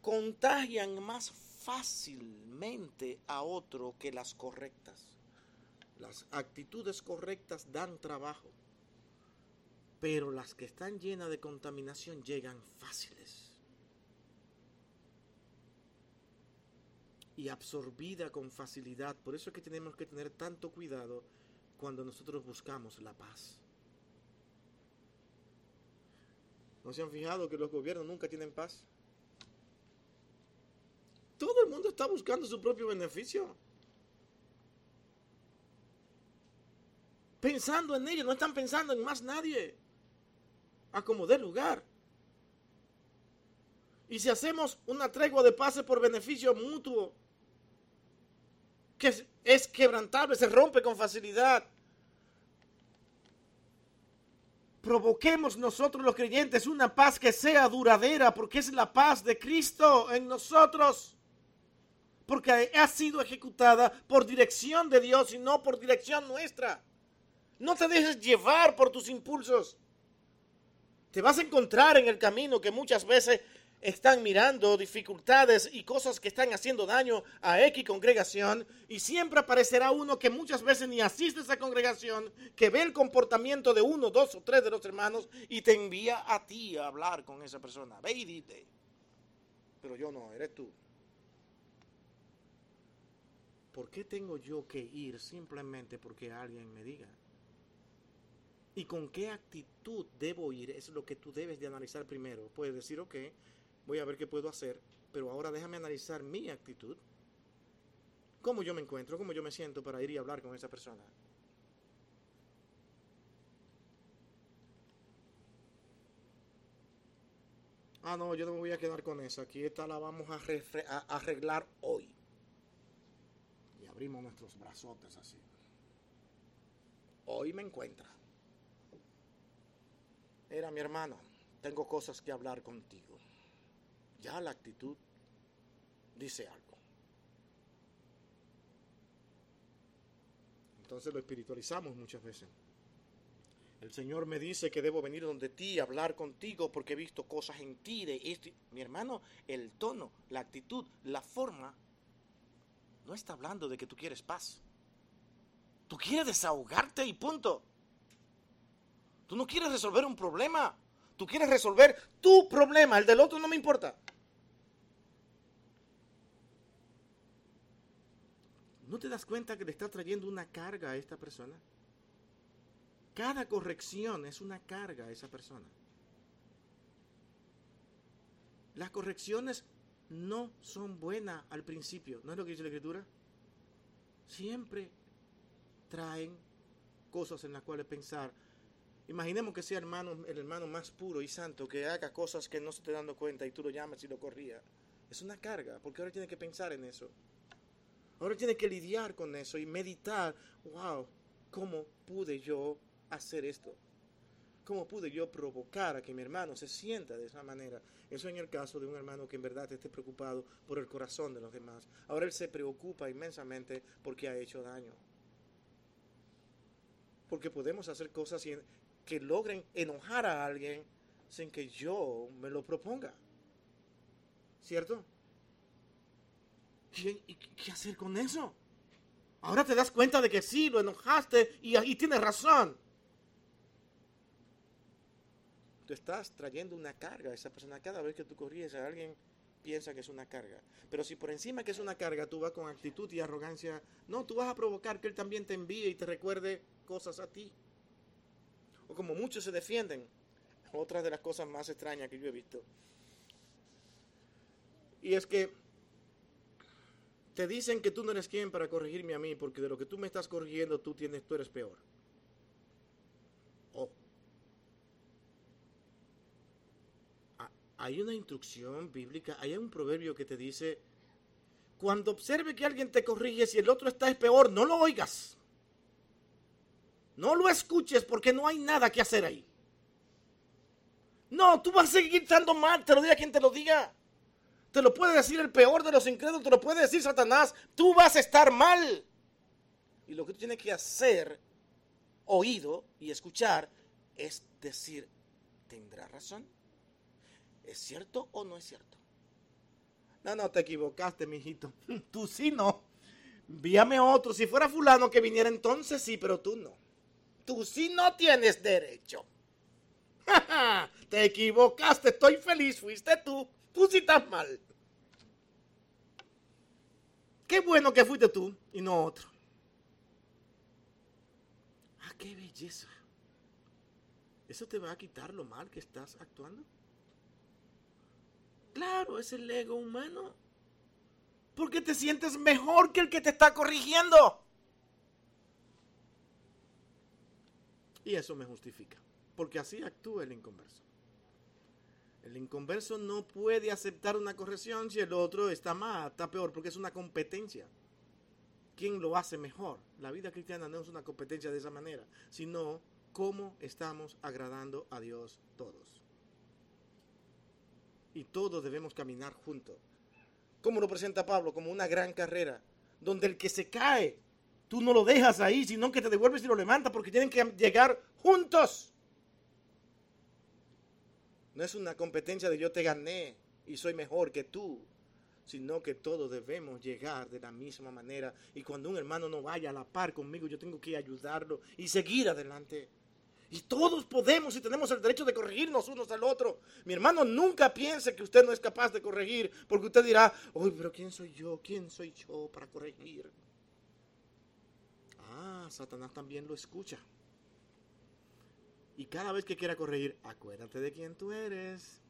contagian más fácilmente a otro que las correctas. Las actitudes correctas dan trabajo, pero las que están llenas de contaminación llegan fáciles. Y absorbida con facilidad. Por eso es que tenemos que tener tanto cuidado cuando nosotros buscamos la paz. ¿No se han fijado que los gobiernos nunca tienen paz? Todo el mundo está buscando su propio beneficio. Pensando en ellos, no están pensando en más nadie. A como dé lugar. Y si hacemos una tregua de paz por beneficio mutuo, que es quebrantable, se rompe con facilidad. Provoquemos nosotros los creyentes una paz que sea duradera, porque es la paz de Cristo en nosotros. Porque ha sido ejecutada por dirección de Dios y no por dirección nuestra. No te dejes llevar por tus impulsos. Te vas a encontrar en el camino que muchas veces están mirando dificultades y cosas que están haciendo daño a X congregación y siempre aparecerá uno que muchas veces ni asiste a esa congregación, que ve el comportamiento de uno, dos o tres de los hermanos y te envía a ti a hablar con esa persona. Ve y dite. Pero yo no, eres tú. ¿Por qué tengo yo que ir simplemente porque alguien me diga? ¿Y con qué actitud debo ir? Es lo que tú debes de analizar primero. Puedes decir, ok, voy a ver qué puedo hacer, pero ahora déjame analizar mi actitud, cómo yo me encuentro, cómo yo me siento para ir y hablar con esa persona. Ah, no, yo no me voy a quedar con esa. Aquí esta la vamos a, arreglar hoy. Y abrimos nuestros brazotes así. Hoy me encuentra. Era mi hermano. Tengo cosas que hablar contigo ya la actitud dice algo. Entonces lo espiritualizamos muchas veces. El Señor me dice que debo venir donde ti, hablar contigo, porque he visto cosas en ti de esto. Mi hermano, el tono, la actitud, la forma, no está hablando de que tú quieres paz. Tú quieres desahogarte y punto. Tú no quieres resolver un problema. Tú quieres resolver tu problema. El del otro no me importa. ¿No te das cuenta que le está trayendo una carga a esta persona? Cada corrección es una carga a esa persona. Las correcciones no son buenas al principio. ¿No es lo que dice la escritura? Siempre traen cosas en las cuales pensar. Imaginemos que sea hermano, el hermano más puro y santo que haga cosas que no se esté dando cuenta y tú lo llamas y lo corrías. Es una carga, porque ahora tiene que pensar en eso. Ahora tiene que lidiar con eso y meditar, wow, ¿cómo pude yo hacer esto? ¿Cómo pude yo provocar a que mi hermano se sienta de esa manera? Eso en el caso de un hermano que en verdad esté preocupado por el corazón de los demás. Ahora él se preocupa inmensamente porque ha hecho daño. Porque podemos hacer cosas que logren enojar a alguien sin que yo me lo proponga. ¿Cierto? ¿Qué, hacer con eso? Ahora te das cuenta de que sí, lo enojaste y, y tienes razón. Tú estás trayendo una carga a esa persona cada vez que tú corríes a alguien piensa que es una carga. Pero si por encima que es una carga tú vas con actitud y arrogancia, no, tú vas a provocar que Él también te envíe y te recuerde cosas a ti. O como muchos se defienden, otra de las cosas más extrañas que yo he visto. Y es que te dicen que tú no eres quien para corregirme a mí, porque de lo que tú me estás corrigiendo tú tienes, tú eres peor. Oh. Ah, hay una instrucción bíblica, hay un proverbio que te dice, cuando observe que alguien te corrige, si el otro está es peor, no lo oigas. No lo escuches porque no hay nada que hacer ahí. No, tú vas a seguir estando mal, te lo diga quien te lo diga. Te lo puede decir el peor de los incrédulos, te lo puede decir Satanás. Tú vas a estar mal. Y lo que tú tienes que hacer, oído y escuchar, es decir, ¿tendrá razón? ¿Es cierto o no es cierto? No, no, te equivocaste, mijito. *laughs* Tú sí no. Víame otro. Si fuera fulano que viniera entonces sí, pero tú no. Tú sí no tienes derecho. *laughs* te equivocaste, estoy feliz, fuiste tú. Tú sí estás mal. Qué bueno que fuiste tú y no otro. Ah, qué belleza. ¿Eso te va a quitar lo mal que estás actuando? Claro, es el ego humano. Porque te sientes mejor que el que te está corrigiendo. Y eso me justifica. Porque así actúa el inconverso. El inconverso no puede aceptar una corrección si el otro está mal, está peor, porque es una competencia. ¿Quién lo hace mejor? La vida cristiana no es una competencia de esa manera, sino cómo estamos agradando a Dios todos. Y todos debemos caminar juntos. ¿Cómo lo presenta Pablo? Como una gran carrera, donde el que se cae, tú no lo dejas ahí, sino que te devuelves y lo levantas, porque tienen que llegar juntos. No es una competencia de yo te gané y soy mejor que tú, sino que todos debemos llegar de la misma manera. Y cuando un hermano no vaya a la par conmigo, yo tengo que ayudarlo y seguir adelante. Y todos podemos y tenemos el derecho de corregirnos unos al otro. Mi hermano nunca piense que usted no es capaz de corregir, porque usted dirá, uy, pero ¿quién soy yo? ¿Quién soy yo para corregir? Ah, Satanás también lo escucha. Y cada vez que quiera corregir, acuérdate de quién tú eres.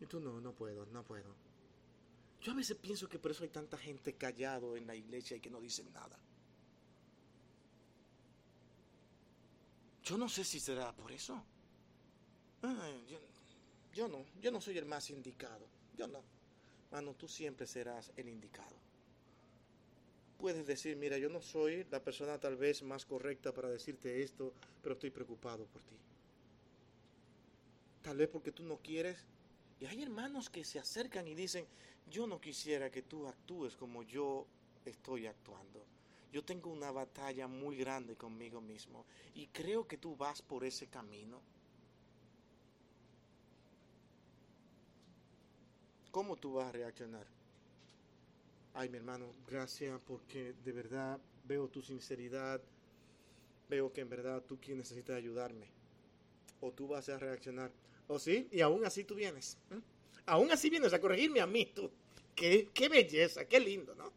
Y tú no, no puedo, no puedo. Yo a veces pienso que por eso hay tanta gente callado en la iglesia y que no dicen nada. Yo no sé si será por eso. yo, yo, no, yo no soy el más indicado. Yo no. Mano, tú siempre serás el indicado puedes decir, mira, yo no soy la persona tal vez más correcta para decirte esto, pero estoy preocupado por ti. Tal vez porque tú no quieres. Y hay hermanos que se acercan y dicen, yo no quisiera que tú actúes como yo estoy actuando. Yo tengo una batalla muy grande conmigo mismo y creo que tú vas por ese camino. ¿Cómo tú vas a reaccionar? Ay mi hermano, gracias porque de verdad veo tu sinceridad, veo que en verdad tú quien necesitas ayudarme. O tú vas a reaccionar. ¿O sí? Y aún así tú vienes. Aún así vienes a corregirme a mí, tú. Qué, qué belleza, qué lindo, ¿no?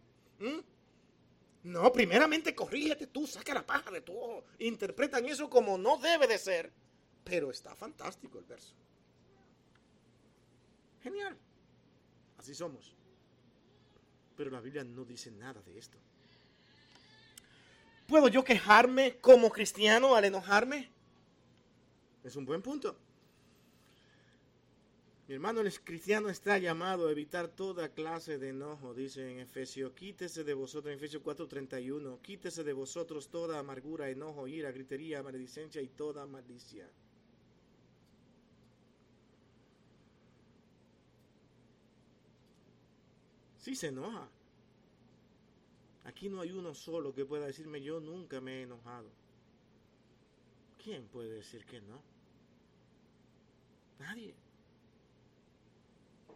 No, primeramente corrígete tú, saca la paja de tu ojo. Interpretan eso como no debe de ser. Pero está fantástico el verso. Genial. Así somos. Pero la Biblia no dice nada de esto. ¿Puedo yo quejarme como cristiano al enojarme? Es un buen punto. Mi hermano, el cristiano está llamado a evitar toda clase de enojo, dice en Efesios. Quítese de vosotros, en Efesios 4:31, quítese de vosotros toda amargura, enojo, ira, gritería, maledicencia y toda malicia. Sí se enoja. Aquí no hay uno solo que pueda decirme yo nunca me he enojado. ¿Quién puede decir que no? Nadie.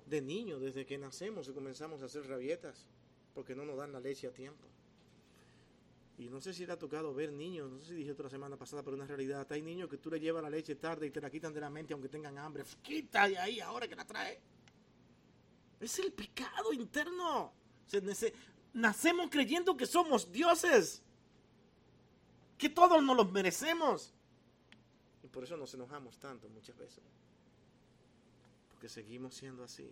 De niño, desde que nacemos y comenzamos a hacer rabietas, porque no nos dan la leche a tiempo. Y no sé si le ha tocado ver niños, no sé si dije otra semana pasada, pero una realidad. Hay niños que tú le llevas la leche tarde y te la quitan de la mente aunque tengan hambre. Quita de ahí ahora que la trae. Es el pecado interno. nacemos creyendo que somos dioses. Que todos nos los merecemos. Y por eso nos enojamos tanto muchas veces. Porque seguimos siendo así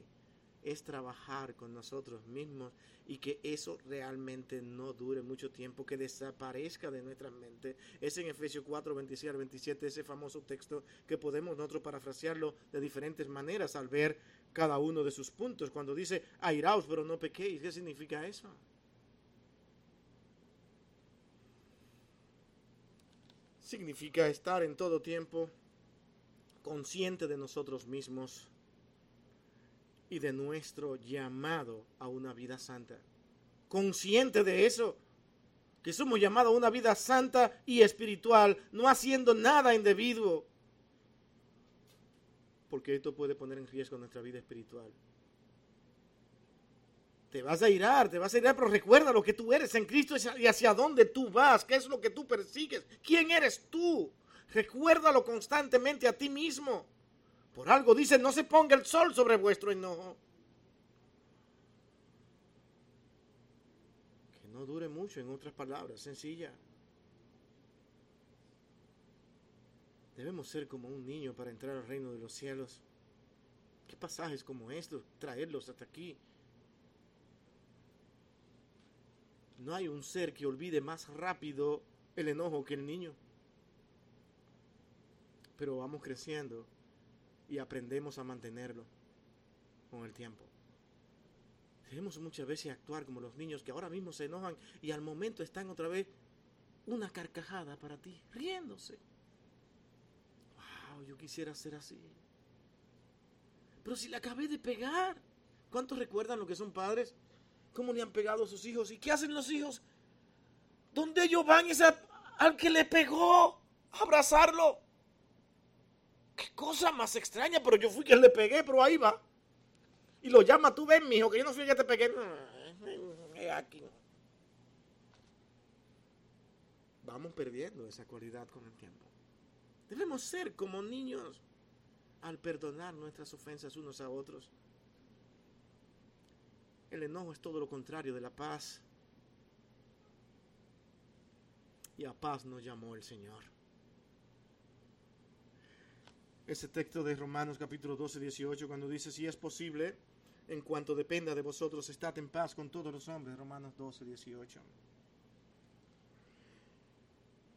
es trabajar con nosotros mismos y que eso realmente no dure mucho tiempo, que desaparezca de nuestra mente. Es en Efesios 4, 26 al 27 ese famoso texto que podemos nosotros parafrasearlo de diferentes maneras al ver cada uno de sus puntos. Cuando dice, airaos pero no pequéis, ¿qué significa eso? Significa estar en todo tiempo consciente de nosotros mismos y de nuestro llamado a una vida santa. Consciente de eso, que somos llamados a una vida santa y espiritual, no haciendo nada indebido, porque esto puede poner en riesgo nuestra vida espiritual. Te vas a irar, te vas a irar, pero recuerda lo que tú eres en Cristo y hacia dónde tú vas, qué es lo que tú persigues, quién eres tú. Recuérdalo constantemente a ti mismo. Por algo dice, no se ponga el sol sobre vuestro enojo. Que no dure mucho, en otras palabras, sencilla. Debemos ser como un niño para entrar al reino de los cielos. ¿Qué pasajes como estos? Traerlos hasta aquí. No hay un ser que olvide más rápido el enojo que el niño. Pero vamos creciendo y aprendemos a mantenerlo con el tiempo. Debemos muchas veces actuar como los niños que ahora mismo se enojan y al momento están otra vez una carcajada para ti, riéndose. Yo quisiera ser así. Pero si le acabé de pegar, ¿cuántos recuerdan lo que son padres? ¿Cómo le han pegado a sus hijos? ¿Y qué hacen los hijos? ¿Dónde ellos van? Al que le pegó, abrazarlo. Qué cosa más extraña, pero yo fui quien le pegué, pero ahí va. Y lo llama, tú ven, mijo, que yo no fui que te pegué. *laughs* Aquí. Vamos perdiendo esa cualidad con el tiempo. Debemos ser como niños al perdonar nuestras ofensas unos a otros. El enojo es todo lo contrario de la paz. Y a paz nos llamó el Señor ese texto de Romanos capítulo 12, 18, cuando dice, si es posible, en cuanto dependa de vosotros, estad en paz con todos los hombres. Romanos 12, 18.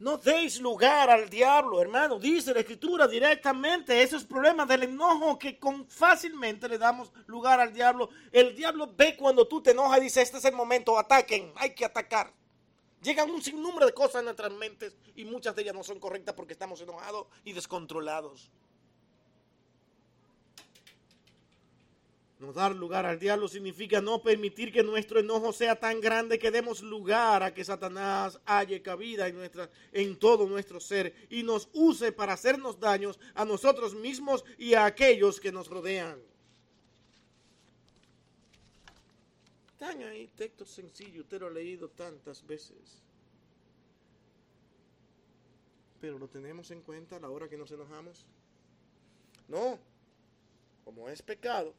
No deis lugar al diablo, hermano. Dice la escritura directamente esos problemas del enojo que con fácilmente le damos lugar al diablo. El diablo ve cuando tú te enojas y dice, este es el momento, ataquen, hay que atacar. Llegan un sinnúmero de cosas en nuestras mentes y muchas de ellas no son correctas porque estamos enojados y descontrolados. No dar lugar al diablo significa no permitir que nuestro enojo sea tan grande que demos lugar a que Satanás halle cabida en, nuestra, en todo nuestro ser y nos use para hacernos daños a nosotros mismos y a aquellos que nos rodean. Están ahí textos sencillos, usted lo ha leído tantas veces. Pero lo tenemos en cuenta a la hora que nos enojamos. No, como es pecado,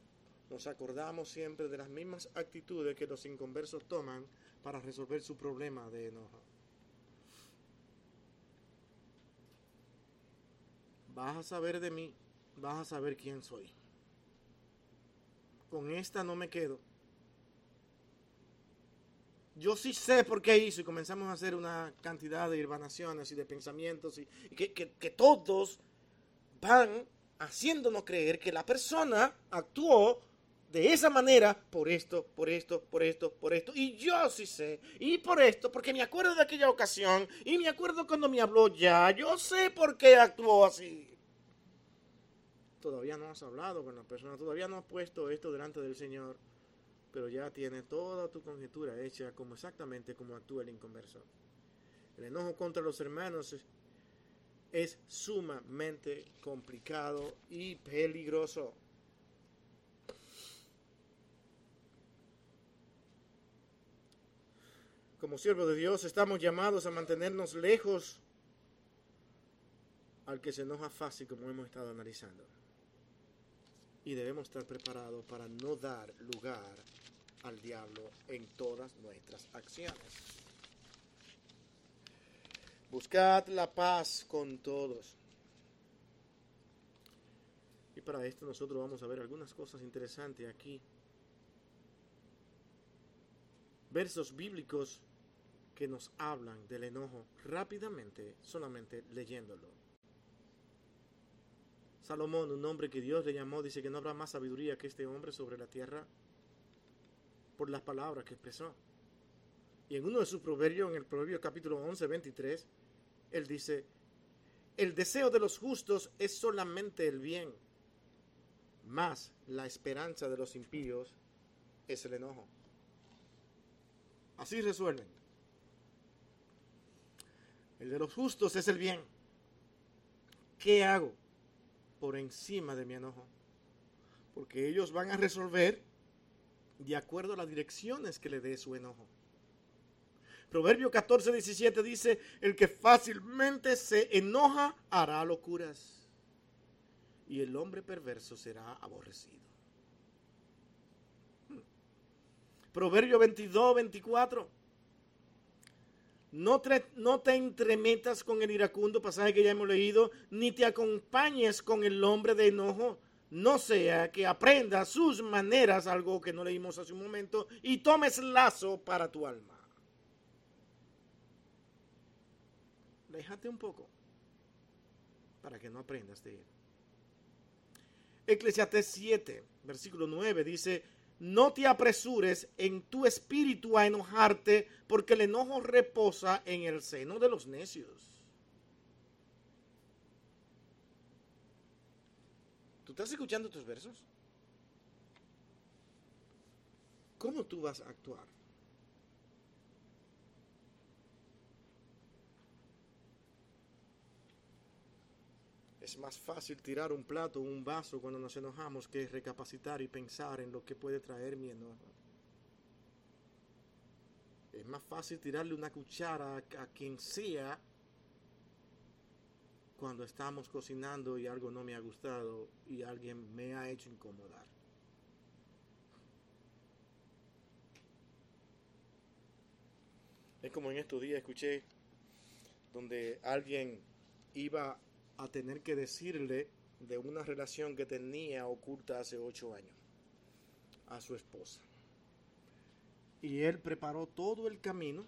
nos acordamos siempre de las mismas actitudes que los inconversos toman para resolver su problema de enojo. Vas a saber de mí, vas a saber quién soy. Con esta no me quedo. Yo sí sé por qué hizo y comenzamos a hacer una cantidad de urbanaciones y de pensamientos y, que todos van haciéndonos creer que la persona actuó de esa manera por esto, por esto, por esto, por esto. Y yo sí sé. Y por esto, porque me acuerdo de aquella ocasión. Y me acuerdo cuando me habló ya. Yo sé por qué actuó así. Todavía no has hablado con la persona. Todavía no has puesto esto delante del Señor. Pero ya tiene toda tu conjetura hecha como exactamente como actúa el inconverso. El enojo contra los hermanos es sumamente complicado y peligroso. Como siervos de Dios, estamos llamados a mantenernos lejos al que se enoja fácil, como hemos estado analizando. Y debemos estar preparados para no dar lugar al diablo en todas nuestras acciones. Buscad la paz con todos. Y para esto nosotros vamos a ver algunas cosas interesantes aquí. Versos bíblicos que nos hablan del enojo rápidamente, solamente leyéndolo. Salomón, un hombre que Dios le llamó, dice que no habrá más sabiduría que este hombre sobre la tierra por las palabras que expresó. Y en uno de sus proverbios, en el proverbio capítulo 11, 23, él dice, el deseo de los justos es solamente el bien, más la esperanza de los impíos es el enojo. Así resuelven. El de los justos es el bien. ¿Qué hago por encima de mi enojo? Porque ellos van a resolver de acuerdo a las direcciones que le dé su enojo. Proverbio 14, 17 dice, el que fácilmente se enoja hará locuras y el hombre perverso será aborrecido. Hmm. Proverbio 22, 24. No te, no te entremetas con el iracundo, pasaje que ya hemos leído, ni te acompañes con el hombre de enojo, no sea que aprenda sus maneras, algo que no leímos hace un momento, y tomes lazo para tu alma. Déjate un poco para que no aprendas de él. Eclesiastes 7, versículo 9 dice, no te apresures en tu espíritu a enojarte, porque el enojo reposa en el seno de los necios. ¿Tú estás escuchando tus versos? ¿Cómo tú vas a actuar? Es más fácil tirar un plato o un vaso cuando nos enojamos que recapacitar y pensar en lo que puede traer mi enojo. Es más fácil tirarle una cuchara a, quien sea cuando estamos cocinando y algo no me ha gustado y alguien me ha hecho incomodar. Es como en estos días escuché donde alguien iba a tener que decirle de una relación que tenía oculta hace ocho años a su esposa. Y él preparó todo el camino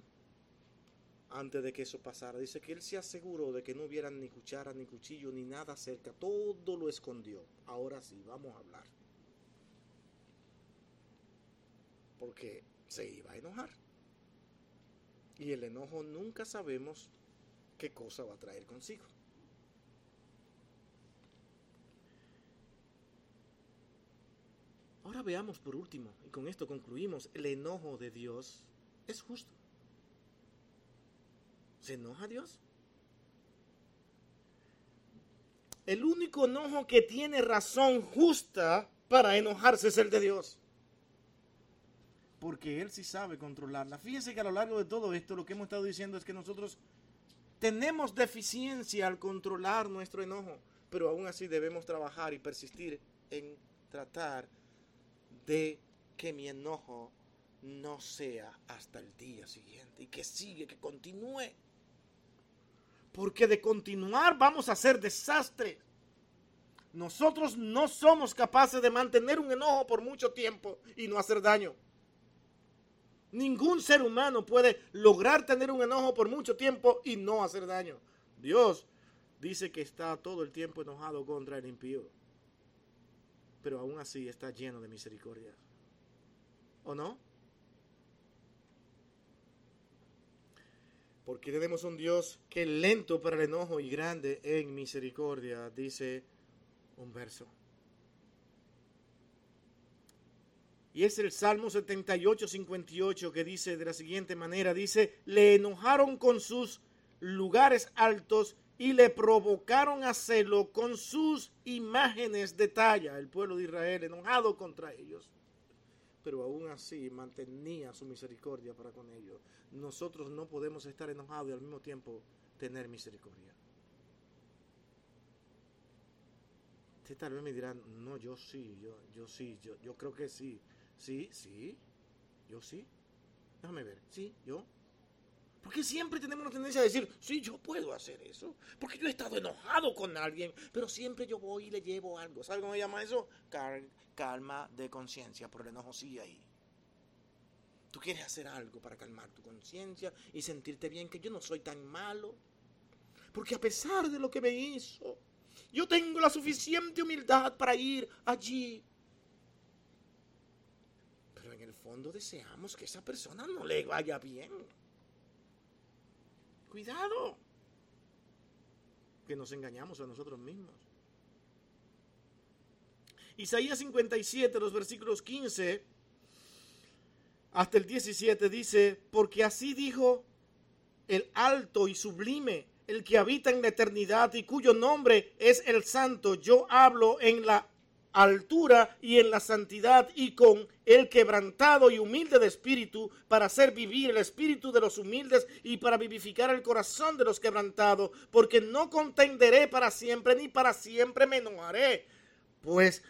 antes de que eso pasara. Dice que él se aseguró de que no hubiera ni cuchara, ni cuchillo, ni nada cerca. Todo lo escondió. Ahora sí, vamos a hablar. Porque se iba a enojar. Y el enojo nunca sabemos qué cosa va a traer consigo. Ahora veamos por último, y con esto concluimos, el enojo de Dios es justo. ¿Se enoja Dios? El único enojo que tiene razón justa para enojarse es el de Dios. Porque Él sí sabe controlarla. Fíjense que a lo largo de todo esto lo que hemos estado diciendo es que nosotros tenemos deficiencia al controlar nuestro enojo, pero aún así debemos trabajar y persistir en tratar de que mi enojo no sea hasta el día siguiente y que sigue, que continúe. Porque de continuar vamos a hacer desastre. Nosotros no somos capaces de mantener un enojo por mucho tiempo y no hacer daño. Ningún ser humano puede lograr tener un enojo por mucho tiempo y no hacer daño. Dios dice que está todo el tiempo enojado contra el impío pero aún así está lleno de misericordia. ¿O no? Porque tenemos un Dios que es lento para el enojo y grande en misericordia, dice un verso. Y es el Salmo 78, 58 que dice de la siguiente manera, dice, le enojaron con sus lugares altos y le provocaron a celo con sus imágenes de talla, el pueblo de Israel enojado contra ellos. Pero aún así mantenía su misericordia para con ellos. Nosotros no podemos estar enojados y al mismo tiempo tener misericordia. Usted tal vez me dirán, no, yo sí, yo, yo sí, yo, yo creo que sí. Sí, sí, yo sí. Déjame ver, sí, yo. Porque siempre tenemos la tendencia a decir, sí, yo puedo hacer eso. Porque yo he estado enojado con alguien, pero siempre yo voy y le llevo algo. ¿Sabe cómo se llama eso? calma de conciencia, por el enojo sí ahí. Tú quieres hacer algo para calmar tu conciencia y sentirte bien que yo no soy tan malo. Porque a pesar de lo que me hizo, yo tengo la suficiente humildad para ir allí. Pero en el fondo deseamos que esa persona no le vaya bien. Cuidado. Que nos engañamos a nosotros mismos. Isaías 57, los versículos 15 hasta el 17 dice, porque así dijo el alto y sublime, el que habita en la eternidad y cuyo nombre es el santo. Yo hablo en la altura y en la santidad y con el quebrantado y humilde de espíritu para hacer vivir el espíritu de los humildes y para vivificar el corazón de los quebrantados, porque no contenderé para siempre ni para siempre me enojaré, pues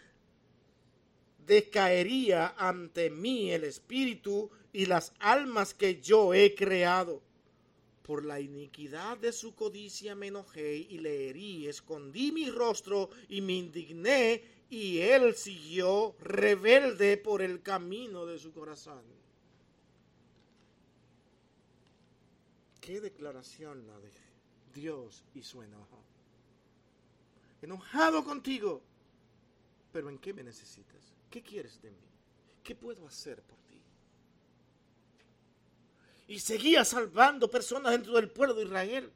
decaería ante mí el espíritu y las almas que yo he creado. Por la iniquidad de su codicia me enojé y le herí, escondí mi rostro y me indigné y él siguió rebelde por el camino de su corazón. Qué declaración la de Dios y su enojo. Enojado contigo, pero ¿en qué me necesitas? ¿Qué quieres de mí? ¿Qué puedo hacer por ti? Y seguía salvando personas dentro del pueblo de Israel.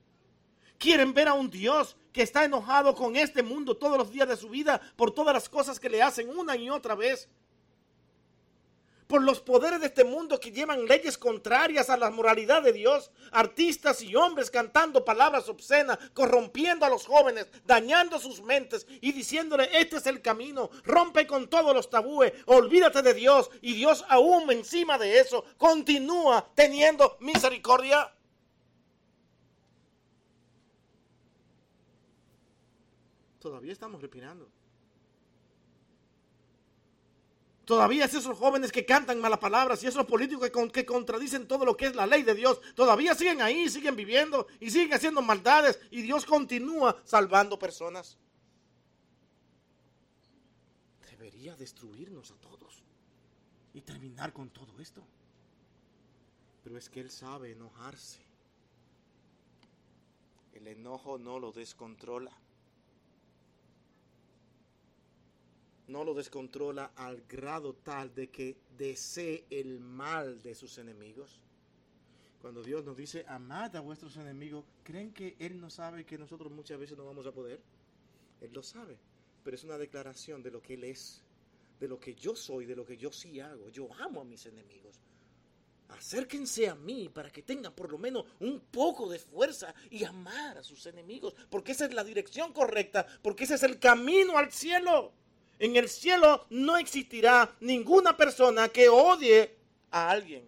Quieren ver a un Dios que está enojado con este mundo todos los días de su vida por todas las cosas que le hacen una y otra vez. Por los poderes de este mundo que llevan leyes contrarias a la moralidad de Dios. Artistas y hombres cantando palabras obscenas, corrompiendo a los jóvenes, dañando sus mentes y diciéndole, este es el camino, rompe con todos los tabúes, olvídate de Dios. Y Dios aún encima de eso continúa teniendo misericordia. Todavía estamos respirando. Todavía es esos jóvenes que cantan malas palabras y esos políticos que, que, contradicen todo lo que es la ley de Dios, todavía siguen ahí, siguen viviendo y siguen haciendo maldades y Dios continúa salvando personas. Debería destruirnos a todos y terminar con todo esto. Pero es que Él sabe enojarse. El enojo no lo descontrola. No lo descontrola al grado tal de que desee el mal de sus enemigos. Cuando Dios nos dice, amad a vuestros enemigos, ¿creen que Él no sabe que nosotros muchas veces no vamos a poder? Él lo sabe, pero es una declaración de lo que Él es, de lo que yo soy, de lo que yo sí hago. Yo amo a mis enemigos. Acérquense a mí para que tengan por lo menos un poco de fuerza y amar a sus enemigos, porque esa es la dirección correcta, porque ese es el camino al cielo. En el cielo no existirá ninguna persona que odie a alguien.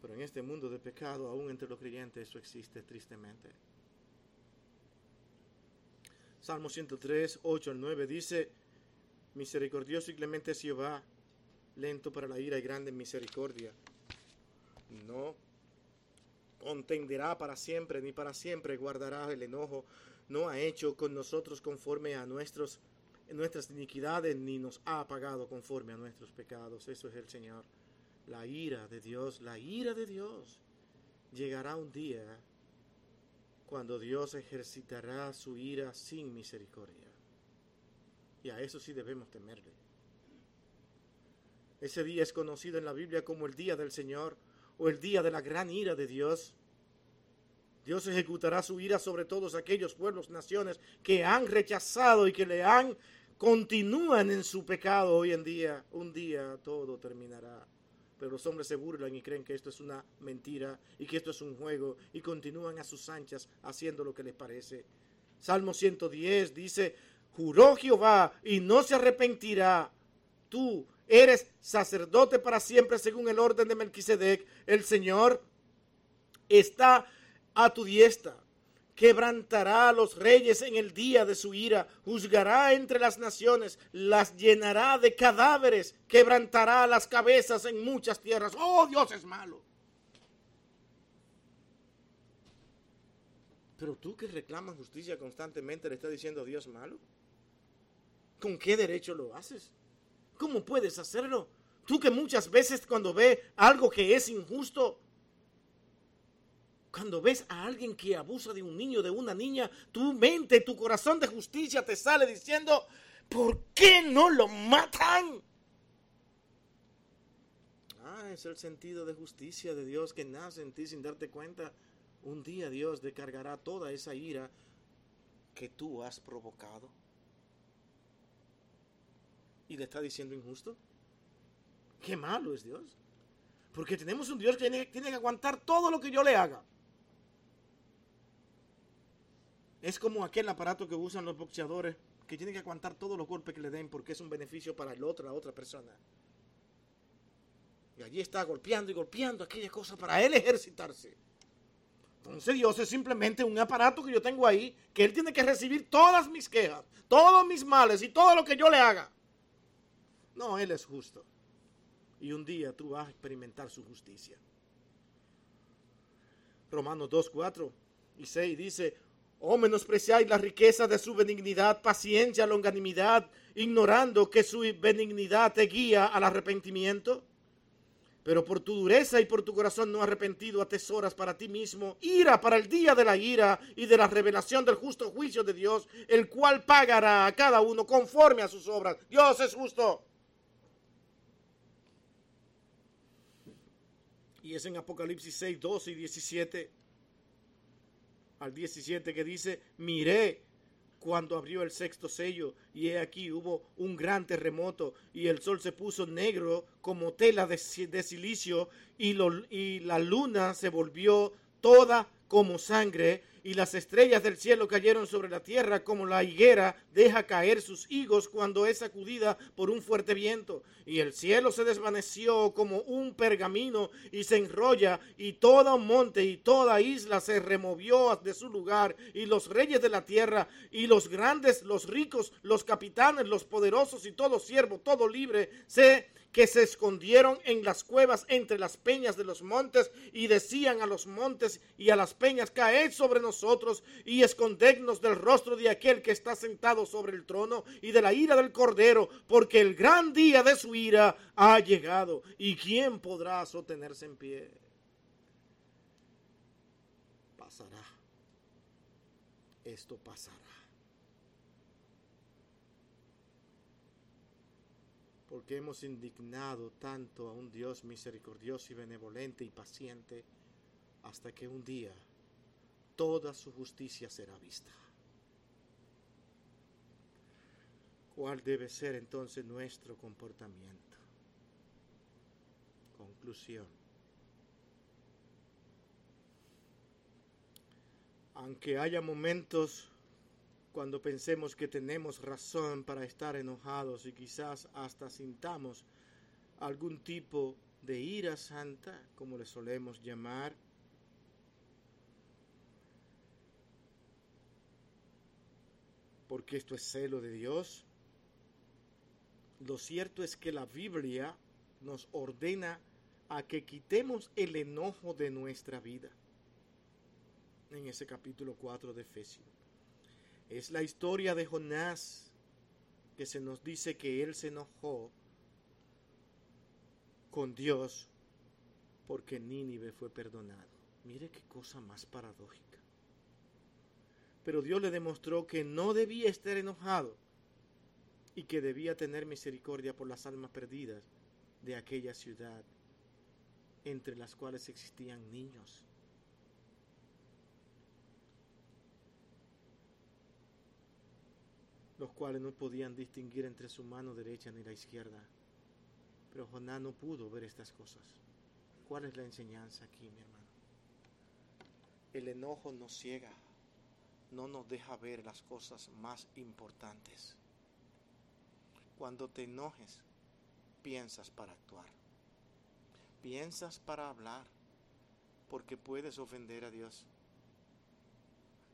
Pero en este mundo de pecado, aún entre los creyentes, eso existe tristemente. Salmo 103, 8 al 9 dice, misericordioso y clemente Jehová, lento para la ira y grande misericordia. No contenderá para siempre, ni para siempre guardará el enojo no ha hecho con nosotros conforme a nuestros, nuestras iniquidades, ni nos ha pagado conforme a nuestros pecados. Eso es el Señor. La ira de Dios, la ira de Dios. Llegará un día cuando Dios ejercitará su ira sin misericordia. Y a eso sí debemos temerle. Ese día es conocido en la Biblia como el día del Señor o el día de la gran ira de Dios. Dios ejecutará su ira sobre todos aquellos pueblos, naciones que han rechazado y que le han, continúan en su pecado hoy en día. Un día todo terminará. Pero los hombres se burlan y creen que esto es una mentira y que esto es un juego y continúan a sus anchas haciendo lo que les parece. Salmo 110 dice, juró Jehová y no se arrepentirá. Tú eres sacerdote para siempre según el orden de Melquisedec. El Señor está a tu diestra, quebrantará a los reyes en el día de su ira, juzgará entre las naciones, las llenará de cadáveres, quebrantará las cabezas en muchas tierras. Oh, Dios es malo. Pero tú que reclamas justicia constantemente le estás diciendo Dios malo. ¿Con qué derecho lo haces? ¿Cómo puedes hacerlo? Tú que muchas veces cuando ves algo que es injusto, cuando ves a alguien que abusa de un niño, de una niña, tu mente, tu corazón de justicia te sale diciendo, ¿por qué no lo matan? Ah, es el sentido de justicia de Dios que nace en ti sin darte cuenta. Un día Dios descargará toda esa ira que tú has provocado. Y le está diciendo injusto. Qué malo es Dios. Porque tenemos un Dios que tiene, tiene que aguantar todo lo que yo le haga. Es como aquel aparato que usan los boxeadores que tienen que aguantar todos los golpes que le den porque es un beneficio para el otro, la otra persona. Y allí está golpeando y golpeando aquella cosa para él ejercitarse. Entonces Dios es simplemente un aparato que yo tengo ahí, que Él tiene que recibir todas mis quejas, todos mis males y todo lo que yo le haga. No, Él es justo. Y un día tú vas a experimentar su justicia. Romanos 2, 4 y 6 dice, ¿O menospreciáis la riqueza de su benignidad, paciencia, longanimidad, ignorando que su benignidad te guía al arrepentimiento? Pero por tu dureza y por tu corazón no arrepentido atesoras para ti mismo ira para el día de la ira y de la revelación del justo juicio de Dios, el cual pagará a cada uno conforme a sus obras. Dios es justo. Y es en Apocalipsis 6, 12 y 17 al 17 que dice, miré cuando abrió el sexto sello y he aquí hubo un gran terremoto y el sol se puso negro como tela de, silicio y, y la luna se volvió toda como sangre y las estrellas del cielo cayeron sobre la tierra como la higuera deja caer sus higos cuando es sacudida por un fuerte viento. Y el cielo se desvaneció como un pergamino y se enrolla y todo monte y toda isla se removió de su lugar y los reyes de la tierra y los grandes, los ricos, los capitanes, los poderosos y todo siervo, todo libre se que se escondieron en las cuevas entre las peñas de los montes y decían a los montes y a las peñas, caed sobre nosotros y escondednos del rostro de aquel que está sentado sobre el trono y de la ira del cordero, porque el gran día de su ira ha llegado y quién podrá sostenerse en pie. Pasará. Esto pasará. porque hemos indignado tanto a un Dios misericordioso y benevolente y paciente, hasta que un día toda su justicia será vista. ¿Cuál debe ser entonces nuestro comportamiento? Conclusión. Aunque haya momentos cuando pensemos que tenemos razón para estar enojados y quizás hasta sintamos algún tipo de ira santa, como le solemos llamar, porque esto es celo de Dios. Lo cierto es que la Biblia nos ordena a que quitemos el enojo de nuestra vida. En ese capítulo 4 de Efesios. Es la historia de Jonás que se nos dice que él se enojó con Dios porque Nínive fue perdonado. Mire qué cosa más paradójica. Pero Dios le demostró que no debía estar enojado y que debía tener misericordia por las almas perdidas de aquella ciudad, entre las cuales existían niños. los cuales no podían distinguir entre su mano derecha ni la izquierda. Pero Jonás no pudo ver estas cosas. ¿Cuál es la enseñanza aquí, mi hermano? El enojo nos ciega, no nos deja ver las cosas más importantes. Cuando te enojes, piensas para actuar, piensas para hablar, porque puedes ofender a Dios.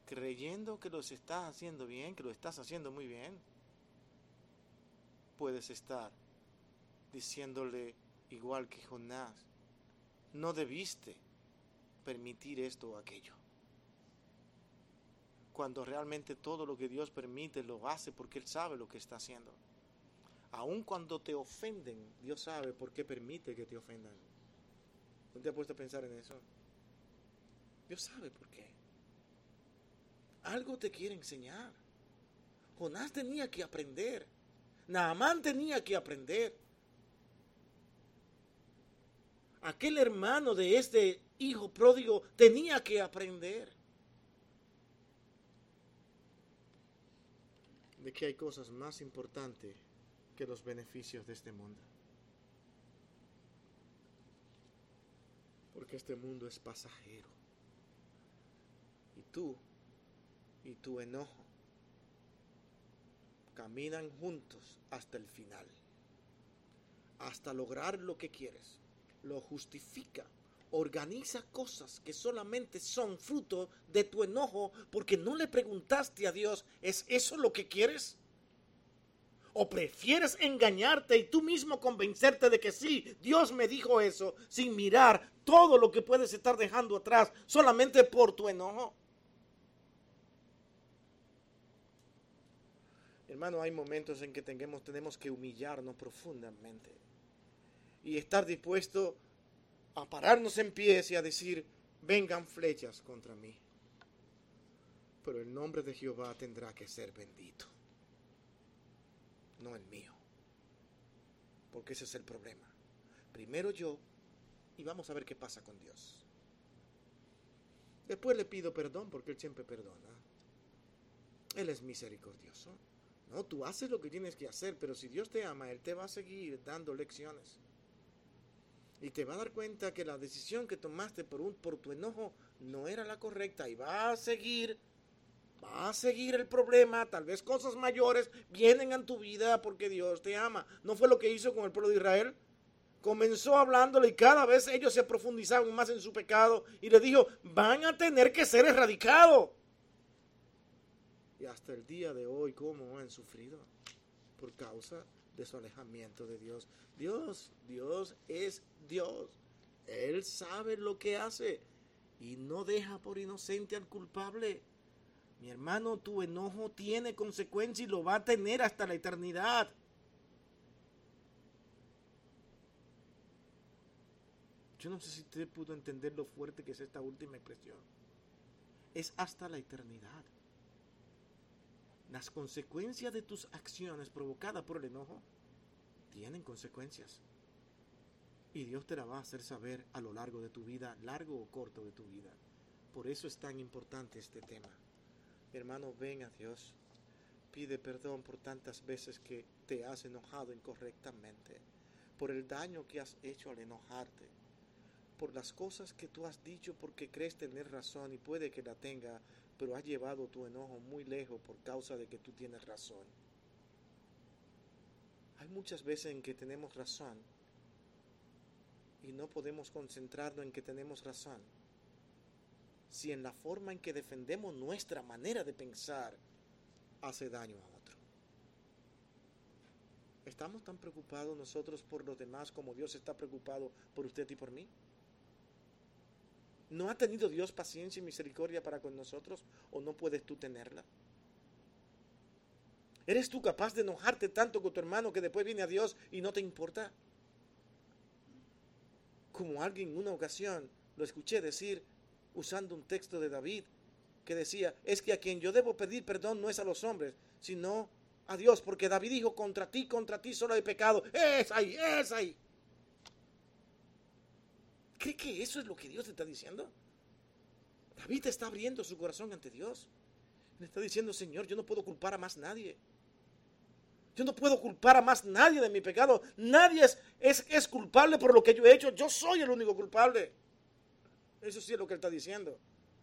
creyendo que los estás haciendo bien, que lo estás haciendo muy bien, puedes estar diciéndole igual que Jonás, no debiste permitir esto o aquello. Cuando realmente todo lo que Dios permite lo hace porque Él sabe lo que está haciendo. Aun cuando te ofenden, Dios sabe por qué permite que te ofendan. ¿No te has puesto a pensar en eso? Dios sabe por qué. Algo te quiere enseñar. Jonás tenía que aprender. Naamán tenía que aprender. Aquel hermano de este hijo pródigo tenía que aprender. De que hay cosas más importantes que los beneficios de este mundo. Porque este mundo es pasajero. Y tú y tu enojo caminan juntos hasta el final, hasta lograr lo que quieres. Lo justifica, organiza cosas que solamente son fruto de tu enojo porque no le preguntaste a Dios, ¿es eso lo que quieres? ¿O prefieres engañarte y tú mismo convencerte de que sí, Dios me dijo eso, sin mirar todo lo que puedes estar dejando atrás solamente por tu enojo? Hermano, hay momentos en que tenemos que humillarnos profundamente y estar dispuesto a pararnos en pies y a decir, vengan flechas contra mí. Pero el nombre de Jehová tendrá que ser bendito, no el mío. Porque ese es el problema. Primero yo y vamos a ver qué pasa con Dios. Después le pido perdón porque Él siempre perdona. Él es misericordioso. No, tú haces lo que tienes que hacer, pero si Dios te ama, Él te va a seguir dando lecciones. Y te va a dar cuenta que la decisión que tomaste por, un, por tu enojo no era la correcta y va a seguir, va a seguir el problema, tal vez cosas mayores vienen a tu vida porque Dios te ama. ¿No fue lo que hizo con el pueblo de Israel? Comenzó hablándole y cada vez ellos se profundizaban más en su pecado y le dijo, van a tener que ser erradicados. Y hasta el día de hoy, ¿cómo han sufrido? Por causa de su alejamiento de Dios. Dios, Dios es Dios. Él sabe lo que hace y no deja por inocente al culpable. Mi hermano, tu enojo tiene consecuencia y lo va a tener hasta la eternidad. Yo no sé si usted pudo entender lo fuerte que es esta última expresión. Es hasta la eternidad las consecuencias de tus acciones provocadas por el enojo tienen consecuencias. Y Dios te la va a hacer saber a lo largo de tu vida, largo o corto de tu vida. Por eso es tan importante este tema. hermano, ven a Dios. Pide perdón por tantas veces que te has enojado incorrectamente, por el daño que has hecho al enojarte, por las cosas que tú has dicho porque crees tener razón y puede que la tenga, pero has llevado tu enojo muy lejos por causa de que tú tienes razón. Hay muchas veces en que tenemos razón y no podemos concentrarnos en que tenemos razón. Si en la forma en que defendemos nuestra manera de pensar hace daño a otro. ¿Estamos tan preocupados nosotros por los demás como Dios está preocupado por usted y por mí? ¿No ha tenido Dios paciencia y misericordia para con nosotros o no puedes tú tenerla? ¿Eres tú capaz de enojarte tanto con tu hermano que después viene a Dios y no te importa? Como alguien en una ocasión lo escuché decir usando un texto de David que decía, es que a quien yo debo pedir perdón no es a los hombres, sino a Dios, porque David dijo, contra ti, contra ti solo hay pecado. Es ahí, es ahí. ¿Cree que eso es lo que Dios te está diciendo? David está abriendo su corazón ante Dios. Le está diciendo, Señor, yo no puedo culpar a más nadie. Yo no puedo culpar a más nadie de mi pecado. Nadie es, es, es, culpable por lo que yo he hecho. Yo soy el único culpable. Eso sí es lo que él está diciendo.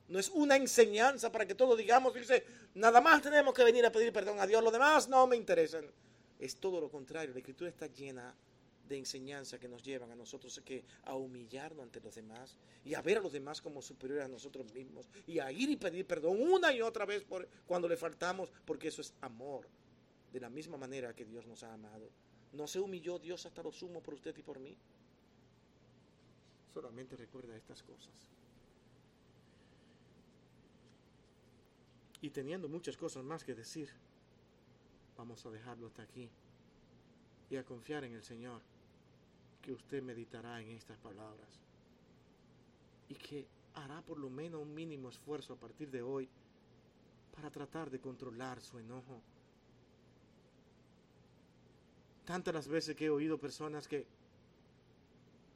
No es una enseñanza para que todos digamos, dice, nada más tenemos que venir a pedir perdón a Dios. Los demás no me interesan. Es todo lo contrario. La escritura está llena de enseñanza que nos llevan a nosotros que a humillarnos ante los demás y a ver a los demás como superiores a nosotros mismos y a ir y pedir perdón una y otra vez por cuando le faltamos, porque eso es amor, de la misma manera que Dios nos ha amado. ¿No se humilló Dios hasta lo sumo por usted y por mí? Solamente recuerda estas cosas. Y teniendo muchas cosas más que decir, vamos a dejarlo hasta aquí y a confiar en el Señor, que usted meditará en estas palabras y que hará por lo menos un mínimo esfuerzo a partir de hoy para tratar de controlar su enojo. Tantas las veces que he oído personas que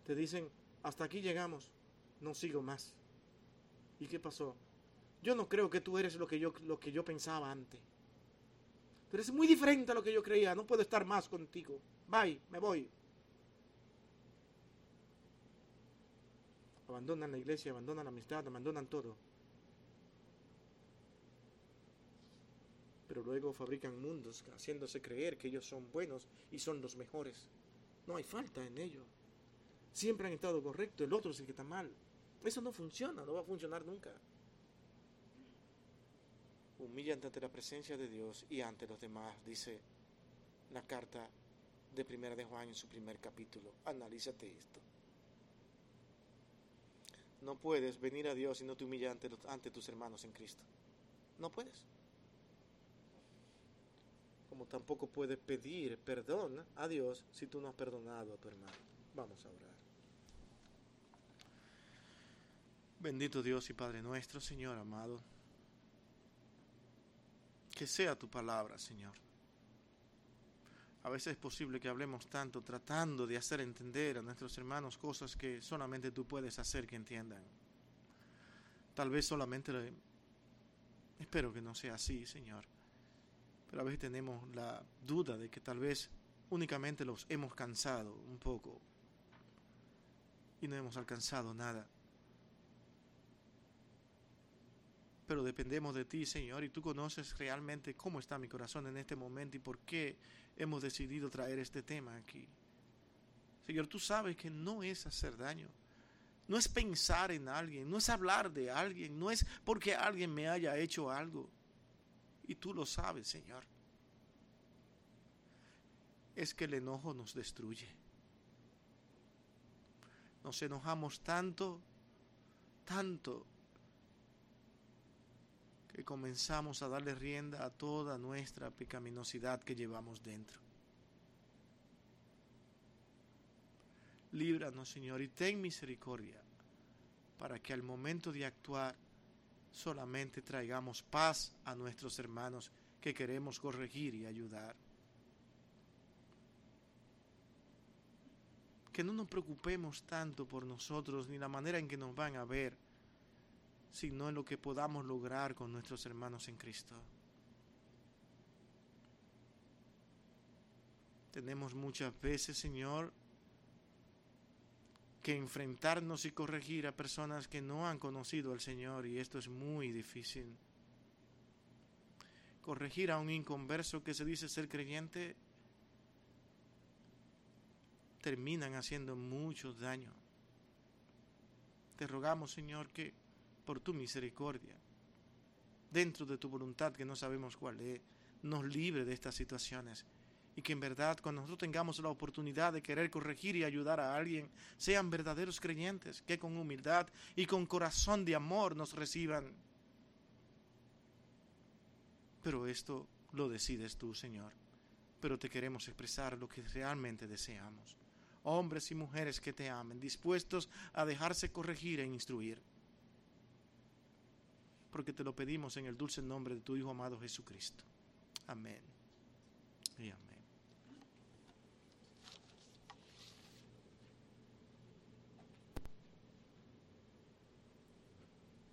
te dicen, hasta aquí llegamos, no sigo más. ¿Y qué pasó? Yo no creo que tú eres lo que yo, lo que yo pensaba antes. Pero es muy diferente a lo que yo creía. No puedo estar más contigo. Bye, me voy. Abandonan la iglesia, abandonan la amistad, abandonan todo. Pero luego fabrican mundos haciéndose creer que ellos son buenos y son los mejores. No hay falta en ello. Siempre han estado correctos, el otro es el que está mal. Eso no funciona, no va a funcionar nunca humíllate ante la presencia de Dios y ante los demás, dice la carta de Primera de Juan en su primer capítulo. Analízate esto. No puedes venir a Dios si no te humillas ante, ante tus hermanos en Cristo. No puedes. Como tampoco puedes pedir perdón a Dios si tú no has perdonado a tu hermano. Vamos a orar. Bendito Dios y Padre nuestro, Señor amado. Que sea tu palabra, Señor. A veces es posible que hablemos tanto tratando de hacer entender a nuestros hermanos cosas que solamente tú puedes hacer que entiendan. Tal vez solamente... Espero que no sea así, Señor. Pero a veces tenemos la duda de que tal vez únicamente los hemos cansado un poco y no hemos alcanzado nada. Pero dependemos de ti, Señor, y tú conoces realmente cómo está mi corazón en este momento y por qué hemos decidido traer este tema aquí. Señor, tú sabes que no es hacer daño, no es pensar en alguien, no es hablar de alguien, no es porque alguien me haya hecho algo. Y tú lo sabes, Señor. Es que el enojo nos destruye. Nos enojamos tanto, tanto que comenzamos a darle rienda a toda nuestra pecaminosidad que llevamos dentro. Líbranos, Señor, y ten misericordia para que al momento de actuar solamente traigamos paz a nuestros hermanos que queremos corregir y ayudar. Que no nos preocupemos tanto por nosotros ni la manera en que nos van a ver, sino en lo que podamos lograr con nuestros hermanos en Cristo. Tenemos muchas veces, Señor, que enfrentarnos y corregir a personas que no han conocido al Señor y esto es muy difícil. Corregir a un inconverso que se dice ser creyente terminan haciendo mucho daño. Te rogamos, Señor, que por tu misericordia, dentro de tu voluntad que no sabemos cuál es, nos libre de estas situaciones y que en verdad cuando nosotros tengamos la oportunidad de querer corregir y ayudar a alguien, sean verdaderos creyentes que con humildad y con corazón de amor nos reciban. Pero esto lo decides tú, Señor. Pero te queremos expresar lo que realmente deseamos. Hombres y mujeres que te amen, dispuestos a dejarse corregir e instruir porque te lo pedimos en el dulce nombre de tu Hijo amado Jesucristo. Amén. Y amén.